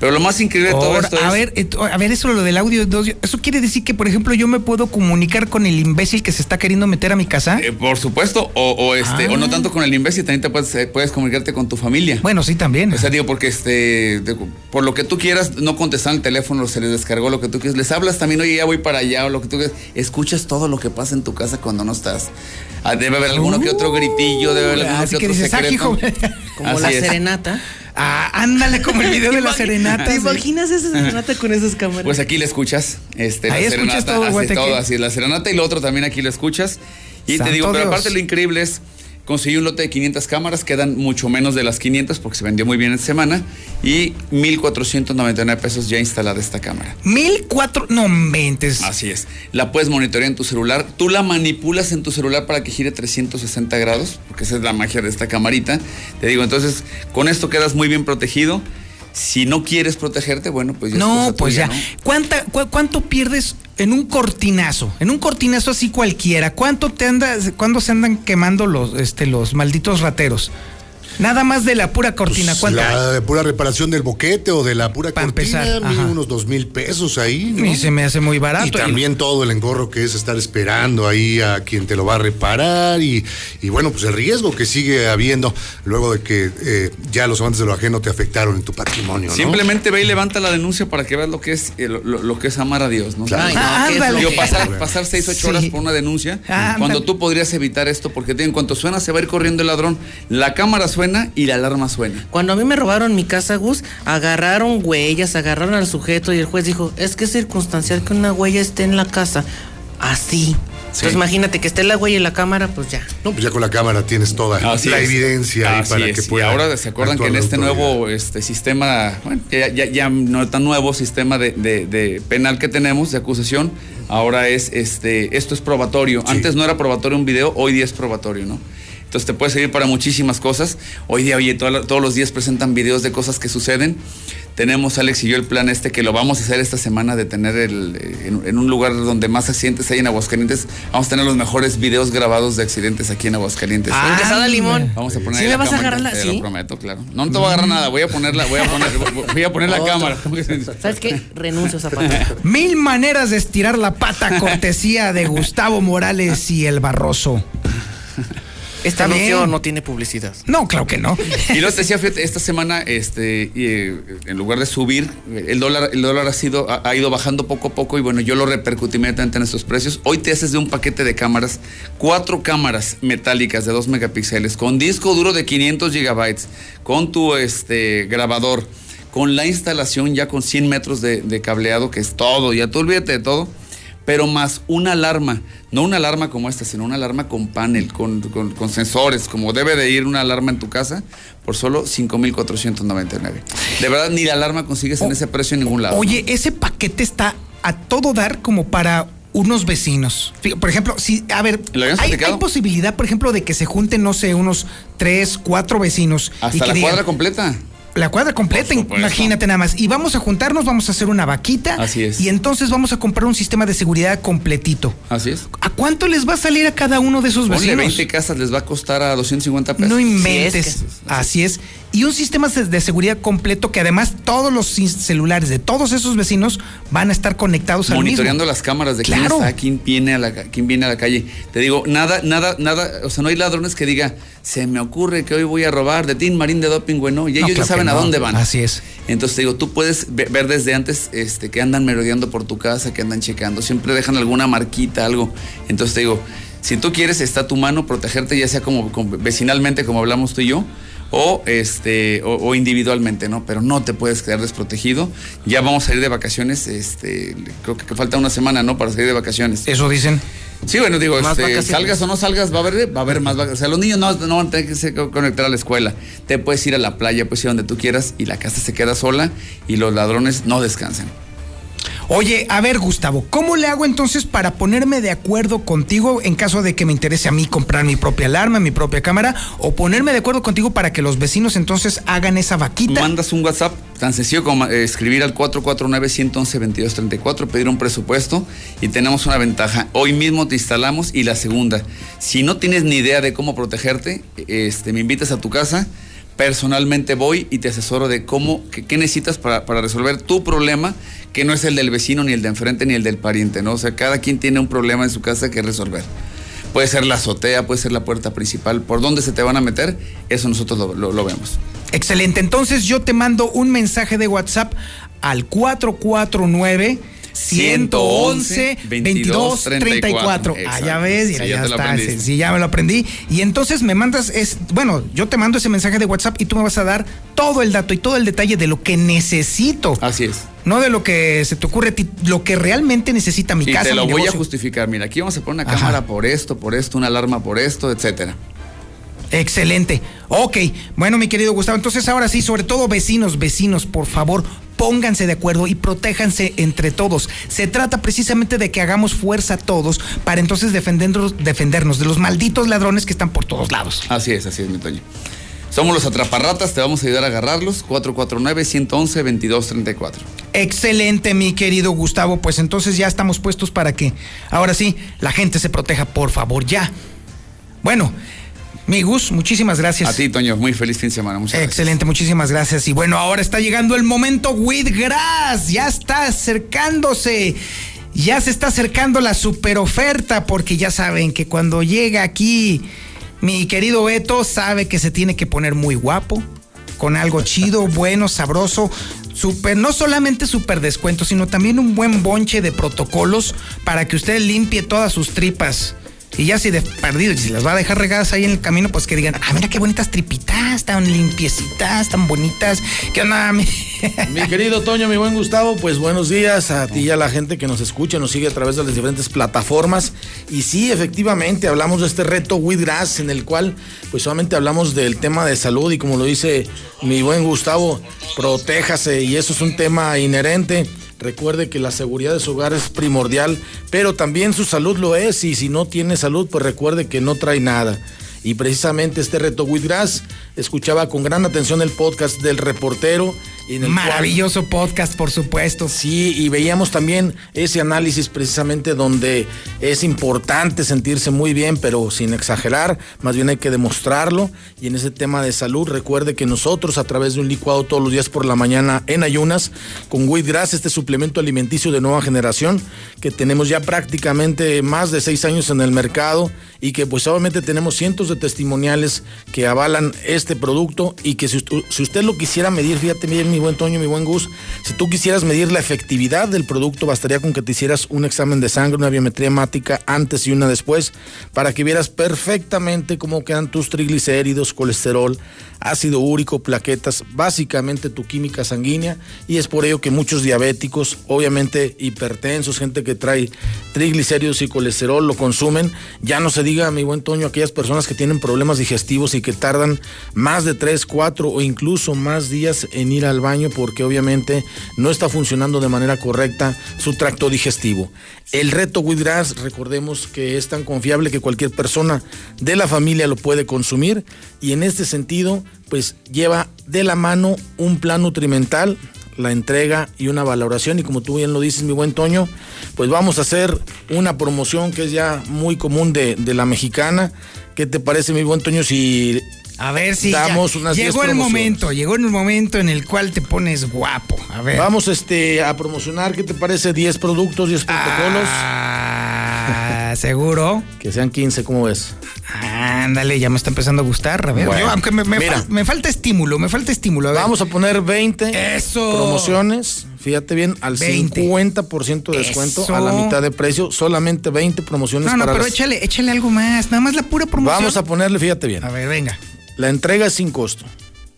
Pero lo más increíble de todo esto a es... ver, et- a ver, eso lo del audio, dos- eso quiere decir que, por ejemplo, yo me puedo comunicar con el imbécil que se está queriendo meter a mi casa. eh, por supuesto, o, o este, o no Ah. tanto con el imbécil, también te puedes, eh, puedes comunicarte con tu familia. Bueno, sí, también. O sea, digo, porque este, de- por lo que tú quieras, no contestan el teléfono, se les descargó lo que tú quieres. Les hablas también, oye, ya voy para allá, o lo que tú quieras. Escuchas todo lo que pasa en tu casa cuando no estás. Ah, debe haber alguno que otro gritillo, debe haber alguno que que otro dices, ah, secreto. hijo. Como Así la es. serenata. Ah, ándale, como el video [laughs] de la serenata. ¿Te imaginas esa serenata con esas cámaras? Pues aquí le escuchas. Este, Ahí la escuchas serenata, todo, así, Guateque. todo, así, la serenata y lo otro también aquí lo escuchas. Y Santo te digo, pero Dios. aparte lo increíble es conseguí un lote de 500 cámaras, quedan mucho menos de las 500 porque se vendió muy bien esta semana y 1499 pesos ya instalada esta cámara. Mil cuatro, no mentes. Así es. La puedes monitorear en tu celular. Tú la manipulas en tu celular para que gire 360 grados, porque esa es la magia de esta camarita. Te digo, entonces, con esto quedas muy bien protegido. Si no quieres protegerte, bueno, pues ya No, pues tuya, ya. ¿no? ¿Cuánta, cu- ¿Cuánto pierdes en un cortinazo? En un cortinazo así cualquiera. ¿Cuánto te andas, cuándo se andan quemando los, este, los malditos rateros? Nada más de la pura cortina. Pues, ¿Cuánto? la de pura reparación del boquete o de la pura Pa' cortina, empezar, unos dos mil pesos ahí. ¿no? Y se me hace muy barato. Y también todo el engorro que es estar esperando ahí a quien te lo va a reparar y, y bueno, pues el riesgo que sigue habiendo luego de que eh, ya los amantes de lo ajeno te afectaron en tu patrimonio, ¿no? Simplemente ve y levanta la denuncia para que veas lo que es eh, lo, que es amar a Dios, ¿no? Claro. Ay, no, Ah, ¿qué es lo ándale. Digo, que- pasar, pasar seis, ocho Sí. horas por una denuncia, Ah, cuando ándale. tú podrías evitar esto, porque te en cuanto suena se va a ir corriendo el ladrón. La cámara suena y la alarma suena. Cuando a mí me robaron mi casa, Gus, agarraron huellas, agarraron al sujeto y el juez dijo, es que es circunstancial que una huella esté en la casa. Así. Entonces imagínate que esté la huella en la cámara, pues ya. No, pues ya con la cámara tienes toda Así la es. evidencia ahí Así para es. que Y pueda. ahora se acuerdan que en este nuevo este, sistema, bueno, ya, ya- ya no tan nuevo sistema de, de- de penal que tenemos de acusación, ahora es este, esto es probatorio. Antes no era probatorio un video, hoy día es probatorio, ¿no? Entonces te puede servir para muchísimas cosas. Hoy día, oye, todos los días presentan videos de cosas que suceden. Tenemos, Alex y yo, el plan este que lo vamos a hacer esta semana de tener el, eh, en, en un lugar donde más accidentes hay en Aguascalientes. Vamos a tener los mejores videos grabados de accidentes aquí en Aguascalientes. En Quesada Limón. Vamos a poner ¿Sí ahí me la vas a cámara, agarrar la- te sí? lo prometo, claro. No, no te voy a agarrar nada, voy a ponerla, voy a poner, voy a poner la [laughs] cámara. ¿Sabes qué? Renuncio a Zapata. Mil maneras de estirar la pata, cortesía de Gustavo Morales y el Barroso. Este Está bien. anuncio no tiene publicidad. No, claro que no. Y te decía, fíjate, esta semana, este, y, eh, en lugar de subir, el dólar, el dólar ha sido, ha, ha ido bajando poco a poco y bueno, yo lo repercutí inmediatamente en estos precios. Hoy te haces de un paquete de cámaras, cuatro cámaras metálicas de 2 megapíxeles, con disco duro de 500 gigabytes, con tu este, grabador, con la instalación ya con 100 metros de, de cableado, que es todo, ya tú olvídate de todo. Pero más una alarma, no una alarma como esta, sino una alarma con panel, con, con- con sensores, como debe de ir una alarma en tu casa, por solo 5,499. De verdad, ni la alarma consigues en ese precio en ningún lado. Oye, ese paquete está a todo dar como para unos vecinos. Por ejemplo, si, a ver, ¿Lo habíamos hay, posibilidad, por ejemplo, de que se junten, no sé, unos tres, cuatro vecinos. y Hasta que la digan, cuadra completa. La cuadra completa, imagínate nada más. Y vamos a juntarnos, vamos a hacer una vaquita. Así es. Y entonces vamos a comprar un sistema de seguridad completito. Así es. ¿A cuánto les va a salir a cada uno de esos Ponle vecinos? 20 casas, les va a costar a 250 pesos. No inventes. Así es. Y un sistema de seguridad completo que además todos los celulares de todos esos vecinos van a estar conectados al monitoreando mismo. las cámaras de Claro. quién está, quién viene a la quién viene a la calle. Te digo, nada, nada, nada, o sea, no hay ladrones que diga, se me ocurre que hoy voy a robar de Tin Marín de Doping, güey, no, y ellos No, ya saben a dónde van. Así es. Entonces te digo, tú puedes ve- ver desde antes este, que andan merodeando por tu casa, que andan checando, siempre dejan alguna marquita, algo. Entonces te digo, si tú quieres, está tu mano protegerte, ya sea como, como vecinalmente, como hablamos tú y yo, o este o, o individualmente, ¿no? Pero no te puedes quedar desprotegido. Ya vamos a ir de vacaciones, este, creo que falta una semana, ¿no? Para salir de vacaciones. Eso dicen. Sí, bueno, digo, este, salgas o no salgas, va a haber, va a haber más vacaciones. O sea, los niños no, no van a tener que se- conectar a la escuela. Te puedes ir a la playa, puedes ir donde tú quieras y la casa se queda sola y los ladrones no descansan. Oye, a ver, Gustavo, ¿cómo le hago entonces para ponerme de acuerdo contigo en caso de que me interese a mí comprar mi propia alarma, mi propia cámara, o ponerme de acuerdo contigo para que los vecinos entonces hagan esa vaquita? Mandas un WhatsApp tan sencillo como eh, escribir al 449-111-2234, pedir un presupuesto y tenemos una ventaja. Hoy mismo te instalamos y la segunda, si no tienes ni idea de cómo protegerte, este, me invitas a tu casa. Personalmente voy y te asesoro de cómo, qué, qué necesitas para, para resolver tu problema, que no es el del vecino, ni el de enfrente, ni el del pariente, ¿no? O sea, cada quien tiene un problema en su casa que resolver. Puede ser la azotea, puede ser la puerta principal. ¿Por dónde se te van a meter? Eso nosotros lo- lo- vemos. Excelente. Entonces yo te mando un mensaje de WhatsApp al 449 111 22 34. Ah, ya ves, Sí, mira, ya ya está. Sí, sí, ya me lo aprendí. Y entonces me mandas, es, bueno, yo te mando ese mensaje de WhatsApp y tú me vas a dar todo el dato y todo el detalle de lo que necesito. Así es. No de lo que se te ocurre a ti, lo que realmente necesita mi y casa. te lo voy a justificar. Mira, aquí vamos a poner una Ajá. cámara por esto, por esto, una alarma por esto, etcétera. Excelente. Ok, bueno, mi querido Gustavo, entonces ahora sí, sobre todo vecinos, vecinos, por favor, pónganse de acuerdo y protéjanse entre todos. Se trata precisamente de que hagamos fuerza todos para entonces defendernos, defendernos de los malditos ladrones que están por todos lados. Así es, así es, mi Toño. Somos los atraparratas, te vamos a ayudar a agarrarlos. 449-111-2234. Excelente, mi querido Gustavo. Pues entonces ya estamos puestos para que ahora sí la gente se proteja, por favor, ya. Bueno, mi Gus, muchísimas gracias. A ti, Toño, muy feliz fin de semana. Muchas gracias. Excelente, muchísimas gracias. Y bueno, ahora está llegando el momento Wheatgrass. Ya está acercándose. Ya se está acercando la super oferta porque ya saben que cuando llega aquí mi querido Beto sabe que se tiene que poner muy guapo, con algo chido, [laughs] bueno, sabroso. Super, no solamente super descuento, sino también un buen bonche de protocolos para que usted limpie todas sus tripas. Y ya si de perdido, si las va a dejar regadas ahí en el camino, pues que digan, ah, mira qué bonitas tripitas, tan limpiecitas, tan bonitas. ¿Qué onda? mi- [laughs] Mi querido Toño, mi buen Gustavo, pues buenos días a ti y a la gente que nos escucha, nos sigue a través de las diferentes plataformas. Y sí, efectivamente, hablamos de este reto Wheatgrass, en el cual pues solamente hablamos del tema de salud y como lo dice mi buen Gustavo, protéjase y eso es un tema inherente. Recuerde que la seguridad de su hogar es primordial, pero también su salud lo es y si no tiene salud, pues recuerde que no trae nada. Y precisamente este reto Wheatgrass, escuchaba con gran atención el podcast del reportero. en el cual- Maravilloso podcast, por supuesto. Sí, y veíamos también ese análisis precisamente donde es importante sentirse muy bien, pero sin exagerar, más bien hay que demostrarlo. Y en ese tema de salud, recuerde que nosotros a través de un licuado todos los días por la mañana en ayunas, con Wheatgrass, este suplemento alimenticio de nueva generación, que tenemos ya prácticamente más de seis años en el mercado y que pues obviamente tenemos cientos de testimoniales que avalan este este producto y que si, si usted lo quisiera medir, fíjate bien, mi buen Toño, mi buen Gus, si tú quisieras medir la efectividad del producto, bastaría con que te hicieras un examen de sangre, una biometría hemática antes y una después, para que vieras perfectamente cómo quedan tus triglicéridos, colesterol, ácido úrico, plaquetas, básicamente tu química sanguínea, y es por ello que muchos diabéticos, obviamente hipertensos, gente que trae triglicéridos y colesterol, lo consumen. Ya no se diga, mi buen Toño, aquellas personas que tienen problemas digestivos y que tardan más de 3, 4 o incluso más días en ir al baño porque obviamente no está funcionando de manera correcta su tracto digestivo. El reto Withgrass, recordemos que es tan confiable que cualquier persona de la familia lo puede consumir y en este sentido, pues lleva de la mano un plan nutrimental la entrega y una valoración y como tú bien lo dices mi buen Toño, pues vamos a hacer una promoción que es ya muy común de, de la mexicana. ¿Qué te parece mi buen Toño si A ver si ya- damos unas 10 llegó el momento, llegó el momento en el cual te pones guapo. A ver. Vamos este, a promocionar, ¿qué te parece? 10 productos, 10 protocolos. Ah, [laughs] seguro. Que sean 15, ¿cómo ves? Ándale, ya me está empezando a gustar. A ver, Bueno, yo, aunque me, me mira. fal- me falta estímulo, me falta estímulo. A ver. Vamos a poner 20 Eso. promociones. Fíjate bien, al 20. 50% de descuento, Eso. a la mitad de precio, solamente 20 promociones No, no, para pero las- échale, échale algo más. Nada más la pura promoción. Vamos a ponerle, fíjate bien. A ver, venga. La entrega es sin costo.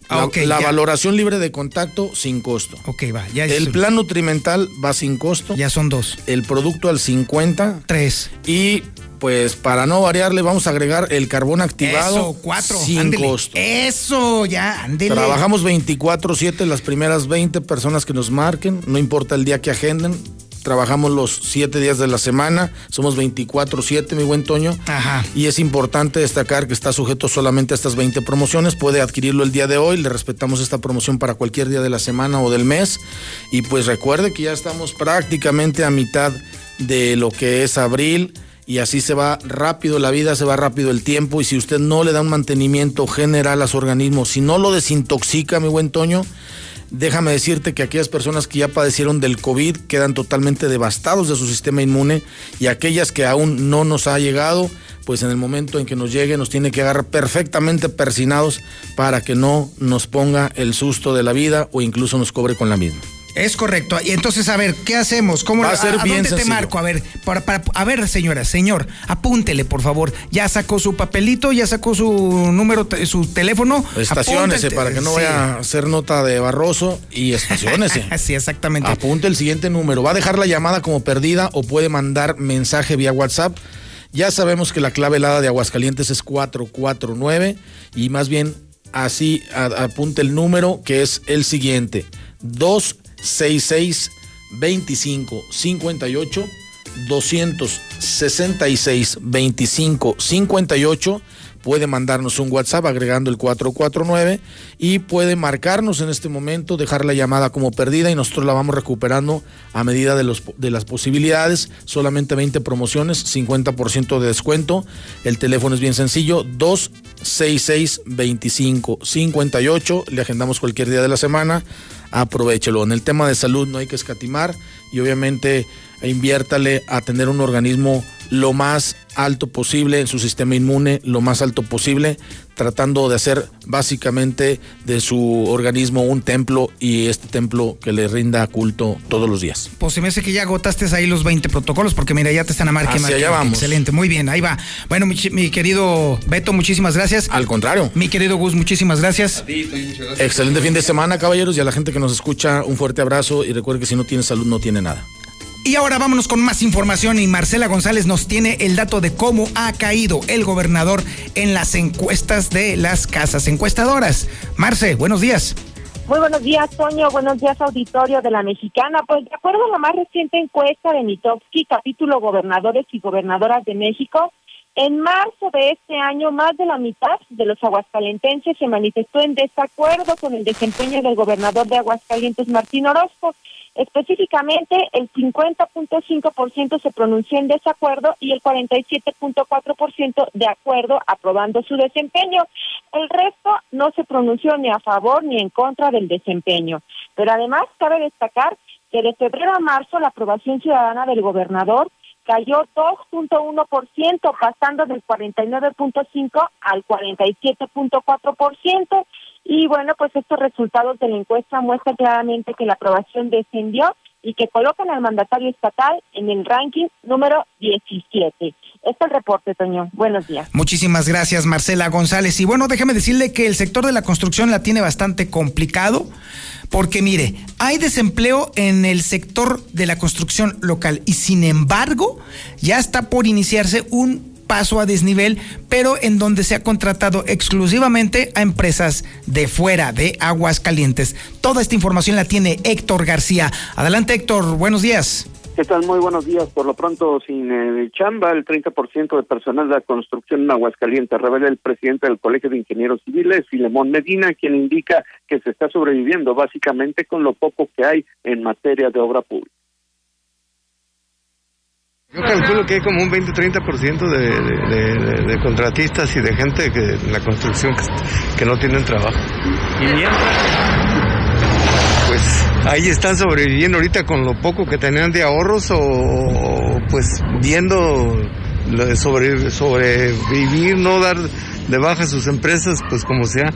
Ah, La, ok, la valoración libre de contacto sin costo. Ok, va. Ya El plan nutrimental va sin costo. Ya son dos. El producto al 50. Tres. Y pues para no variarle vamos a agregar el carbón activado Eso, cuatro. sin ándele. costo. Eso, ya, ándele. Trabajamos 24/7 las primeras 20 personas que nos marquen, no importa el día que agenden. Trabajamos los 7 días de la semana, somos 24/7, mi buen Toño. Ajá. Y es importante destacar que está sujeto solamente a estas 20 promociones. Puede adquirirlo el día de hoy. Le respetamos esta promoción para cualquier día de la semana o del mes. Y pues recuerde que ya estamos prácticamente a mitad de lo que es abril. Y así se va rápido la vida, se va rápido el tiempo. Y si usted no le da un mantenimiento general a su organismo, si no lo desintoxica, mi buen Toño, Déjame decirte que aquellas personas que ya padecieron del COVID quedan totalmente devastados de su sistema inmune y aquellas que aún no nos ha llegado, pues en el momento en que nos llegue nos tiene que agarrar perfectamente persinados para que no nos ponga el susto de la vida o incluso nos cobre con la misma. Es correcto. Y entonces, a ver, ¿qué hacemos? ¿Cómo a lo- ser bien dónde te marco? A ver, para, para- a ver, señora, señor, apúntele, por favor. Ya sacó su papelito, ya sacó su número, su teléfono. Estaciónese Apúntate- para que no Sí. vaya a hacer nota de barroso y estaciónese. [laughs] sí, exactamente. Apunte el siguiente número. Va a dejar la llamada como perdida o puede mandar mensaje vía WhatsApp. Ya sabemos que la clave helada de Aguascalientes es 449 y más bien así a- apunte el número que es el siguiente. 266 25 58 266 25 58 puede mandarnos un WhatsApp agregando el 449 y puede marcarnos en este momento, dejar la llamada como perdida y nosotros la vamos recuperando a medida de, los, de las posibilidades. Solamente 20 promociones, 50% de descuento. El teléfono es bien sencillo, 266-2558. Le agendamos cualquier día de la semana. Aprovechelo. En el tema de salud no hay que escatimar y obviamente inviértale a tener un organismo lo más alto posible en su sistema inmune, lo más alto posible, tratando de hacer básicamente de su organismo un templo y este templo que le rinda culto todos los días. Pues se me hace que ya agotaste ahí los 20 protocolos, porque mira, ya te están a marque, Hacia marque, allá vamos. Excelente, muy bien, ahí va. Bueno, mi, chi- mi querido Beto, muchísimas gracias. Al contrario. Mi querido Gus, muchísimas gracias. Excelente fin de semana, caballeros, y a la gente que nos escucha, un fuerte abrazo y recuerde que si no tiene salud no tiene nada. Y ahora vámonos con más información y Marcela González nos tiene el dato de cómo ha caído el gobernador en las encuestas de las casas encuestadoras. Marce, buenos días. Muy buenos días, Toño. Buenos días, auditorio de la Mexicana. Pues de acuerdo a la más reciente encuesta de Mitofsky, capítulo Gobernadores y Gobernadoras de México, en marzo de este año, más de la mitad de los aguascalentenses se manifestó en desacuerdo con el desempeño del gobernador de Aguascalientes, Martín Orozco. Específicamente, el 50.5% se pronunció en desacuerdo y el 47.4% de acuerdo, aprobando su desempeño. El resto no se pronunció ni a favor ni en contra del desempeño. Pero además, cabe destacar que de febrero a marzo la aprobación ciudadana del gobernador cayó 2.1%, pasando del 49.5 al 47.4%. Y bueno, pues estos resultados de la encuesta muestran claramente que la aprobación descendió y que colocan al mandatario estatal en el ranking número 17. Este es el reporte, Toño. Buenos días. Muchísimas gracias, Marcela González. Y bueno, déjeme decirle que el sector de la construcción la tiene bastante complicado, porque mire, hay desempleo en el sector de la construcción local y sin embargo, ya está por iniciarse un paso a desnivel, pero en donde se ha contratado exclusivamente a empresas de fuera de aguas calientes. Toda esta información la tiene Héctor García. Adelante Héctor, buenos días. ¿Qué tal? Muy buenos días. Por lo pronto, sin eh, chamba, el 30% de personal de la construcción en Aguascalientes, revela el presidente del Colegio de Ingenieros Civiles, Filemón Medina, quien indica que se está sobreviviendo básicamente con lo poco que hay en materia de obra pública. Yo calculo que hay como un 20-30% de, de, de, contratistas y de gente que en la construcción que, que no tienen trabajo. Y mientras, pues ahí están sobreviviendo ahorita con lo poco que tenían de ahorros o, pues viendo sobre, sobrevivir, no dar de baja sus empresas, pues como sea.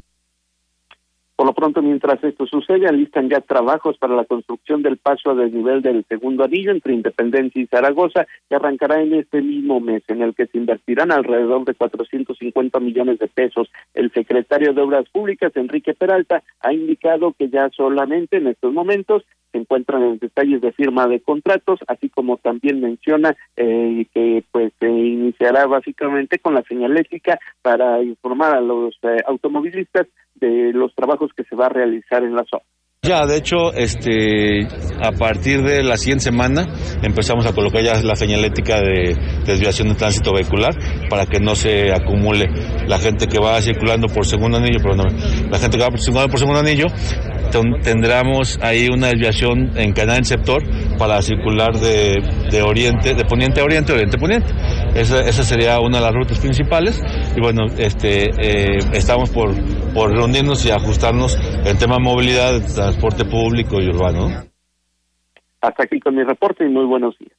Por lo pronto, mientras esto sucede, alistan ya trabajos para la construcción del paso a desnivel del segundo anillo entre Independencia y Zaragoza, que arrancará en este mismo mes, en el que se invertirán alrededor de 450 millones de pesos. El secretario de Obras Públicas, Enrique Peralta, ha indicado que ya solamente en estos momentos se encuentran en detalles de firma de contratos, así como también menciona eh, que pues se iniciará básicamente con la señalética para informar a los eh, automovilistas de los trabajos que se va a realizar en la zona. Ya, de hecho, este, a partir de la siguiente semana empezamos a colocar ya la señalética de desviación de tránsito vehicular para que no se acumule la gente que va circulando por segundo anillo, perdón, la gente que va circulando por segundo anillo, tendremos ahí una desviación en cada sector para circular de, de, oriente, de poniente a oriente, oriente a poniente. Esa, esa, sería una de las rutas principales y bueno, este, eh, estamos por, por reunirnos y ajustarnos en tema de movilidad, transporte público y urbano. Hasta aquí con mi reporte y muy buenos días.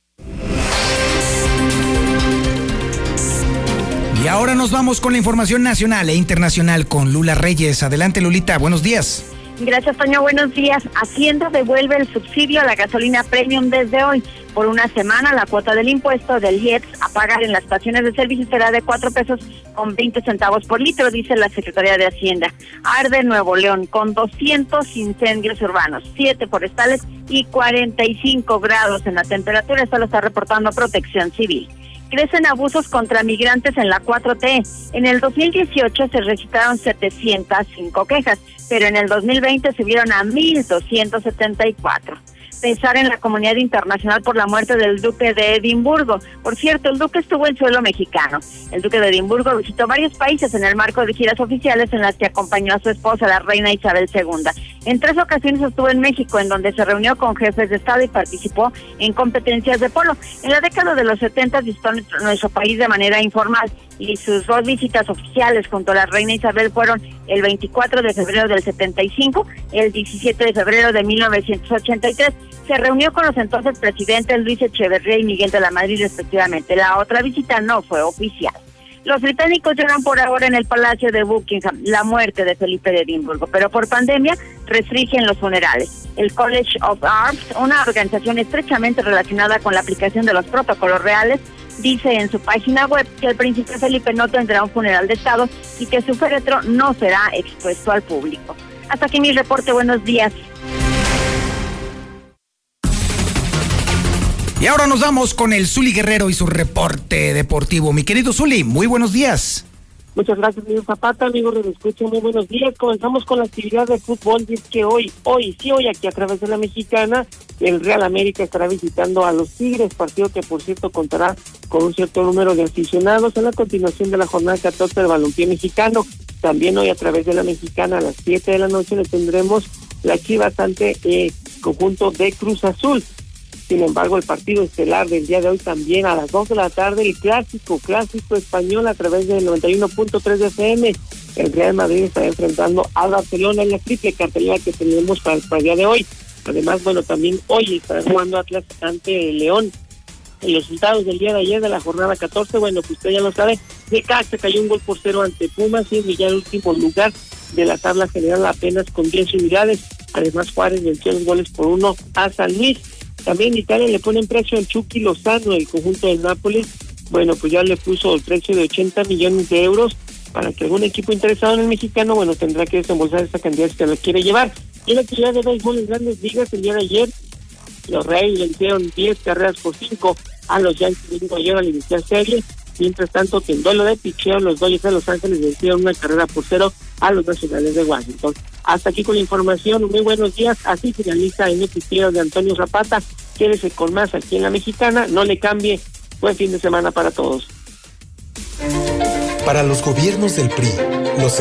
Y ahora nos vamos con la información nacional e internacional con Lula Reyes. Adelante Lulita, buenos días. Gracias, Toño. Buenos días. Hacienda devuelve el subsidio a la gasolina premium desde hoy. Por una semana, la cuota del impuesto del IEPS a pagar en las estaciones de servicio será de cuatro pesos con 20 centavos por litro, dice la Secretaría de Hacienda. Arde Nuevo León con 200 incendios urbanos, 7 forestales y 45 grados en la temperatura. Esto lo está reportando Protección Civil crecen abusos contra migrantes en la 4T. En el 2018 se registraron 705 quejas, pero en el 2020 subieron a 1.274 pensar en la comunidad internacional por la muerte del duque de Edimburgo. Por cierto, el duque estuvo en suelo mexicano. El duque de Edimburgo visitó varios países en el marco de giras oficiales en las que acompañó a su esposa, la reina Isabel II. En tres ocasiones estuvo en México, en donde se reunió con jefes de Estado y participó en competencias de polo. En la década de los 70 visitó nuestro país de manera informal y sus dos visitas oficiales junto a la reina Isabel fueron el 24 de febrero del 75, el 17 de febrero de 1983. Se reunió con los entonces presidentes Luis Echeverría y Miguel de la Madrid respectivamente. La otra visita no fue oficial. Los británicos lloran por ahora en el Palacio de Buckingham la muerte de Felipe de Edimburgo, pero por pandemia restringen los funerales. El College of Arms, una organización estrechamente relacionada con la aplicación de los protocolos reales, dice en su página web que el príncipe Felipe no tendrá un funeral de Estado y que su féretro no será expuesto al público. Hasta aquí mi reporte, buenos días. Y ahora nos vamos con el Zuli Guerrero y su reporte deportivo. Mi querido Zuli, muy buenos días. Muchas gracias, señor Zapata, amigos de Escucha, muy buenos días. Comenzamos con la actividad de fútbol y es que hoy, hoy, sí, hoy aquí a través de la Mexicana, el Real América estará visitando a los Tigres, partido que por cierto contará con un cierto número de aficionados en la continuación de la jornada 14 del balompié mexicano. También hoy a través de la Mexicana a las 7 de la noche le tendremos la chivas ante eh, conjunto de Cruz Azul. Sin embargo, el partido estelar del día de hoy también a las 2 de la tarde, el clásico, clásico español a través del 91.3 de FM. El Real Madrid está enfrentando a Barcelona en la triple cartelera que tenemos para, el día de hoy. Además, bueno, también hoy estará jugando Atlas ante León. los resultados del día de ayer de la jornada 14, bueno, pues usted ya lo sabe, de se cayó un gol por cero ante Pumas y ya el último lugar de la tabla general apenas con 10 unidades. Además, Juárez venció los goles por uno a San Luis. También Italia le pone en precio al Chucky Lozano, el conjunto del Nápoles. Bueno, pues ya le puso el precio de 80 millones de euros para que algún equipo interesado en el mexicano, bueno, tendrá que desembolsar esa cantidad que lo quiere llevar. Y la actividad de béisbol en grandes ligas el día de ayer, los Reyes vencieron 10 carreras por 5 a los Yankees de Nueva York al iniciar serie. Mientras tanto, que en duelo de picheo, los Dodgers de Los Ángeles vencieron una carrera por cero a los Nacionales de Washington. Hasta aquí con la información. Muy buenos días. Así finaliza el noticiero de Antonio Zapata. Quédese con más aquí en La Mexicana. No le cambie. Buen fin de semana para todos. Para los gobiernos del PRI, los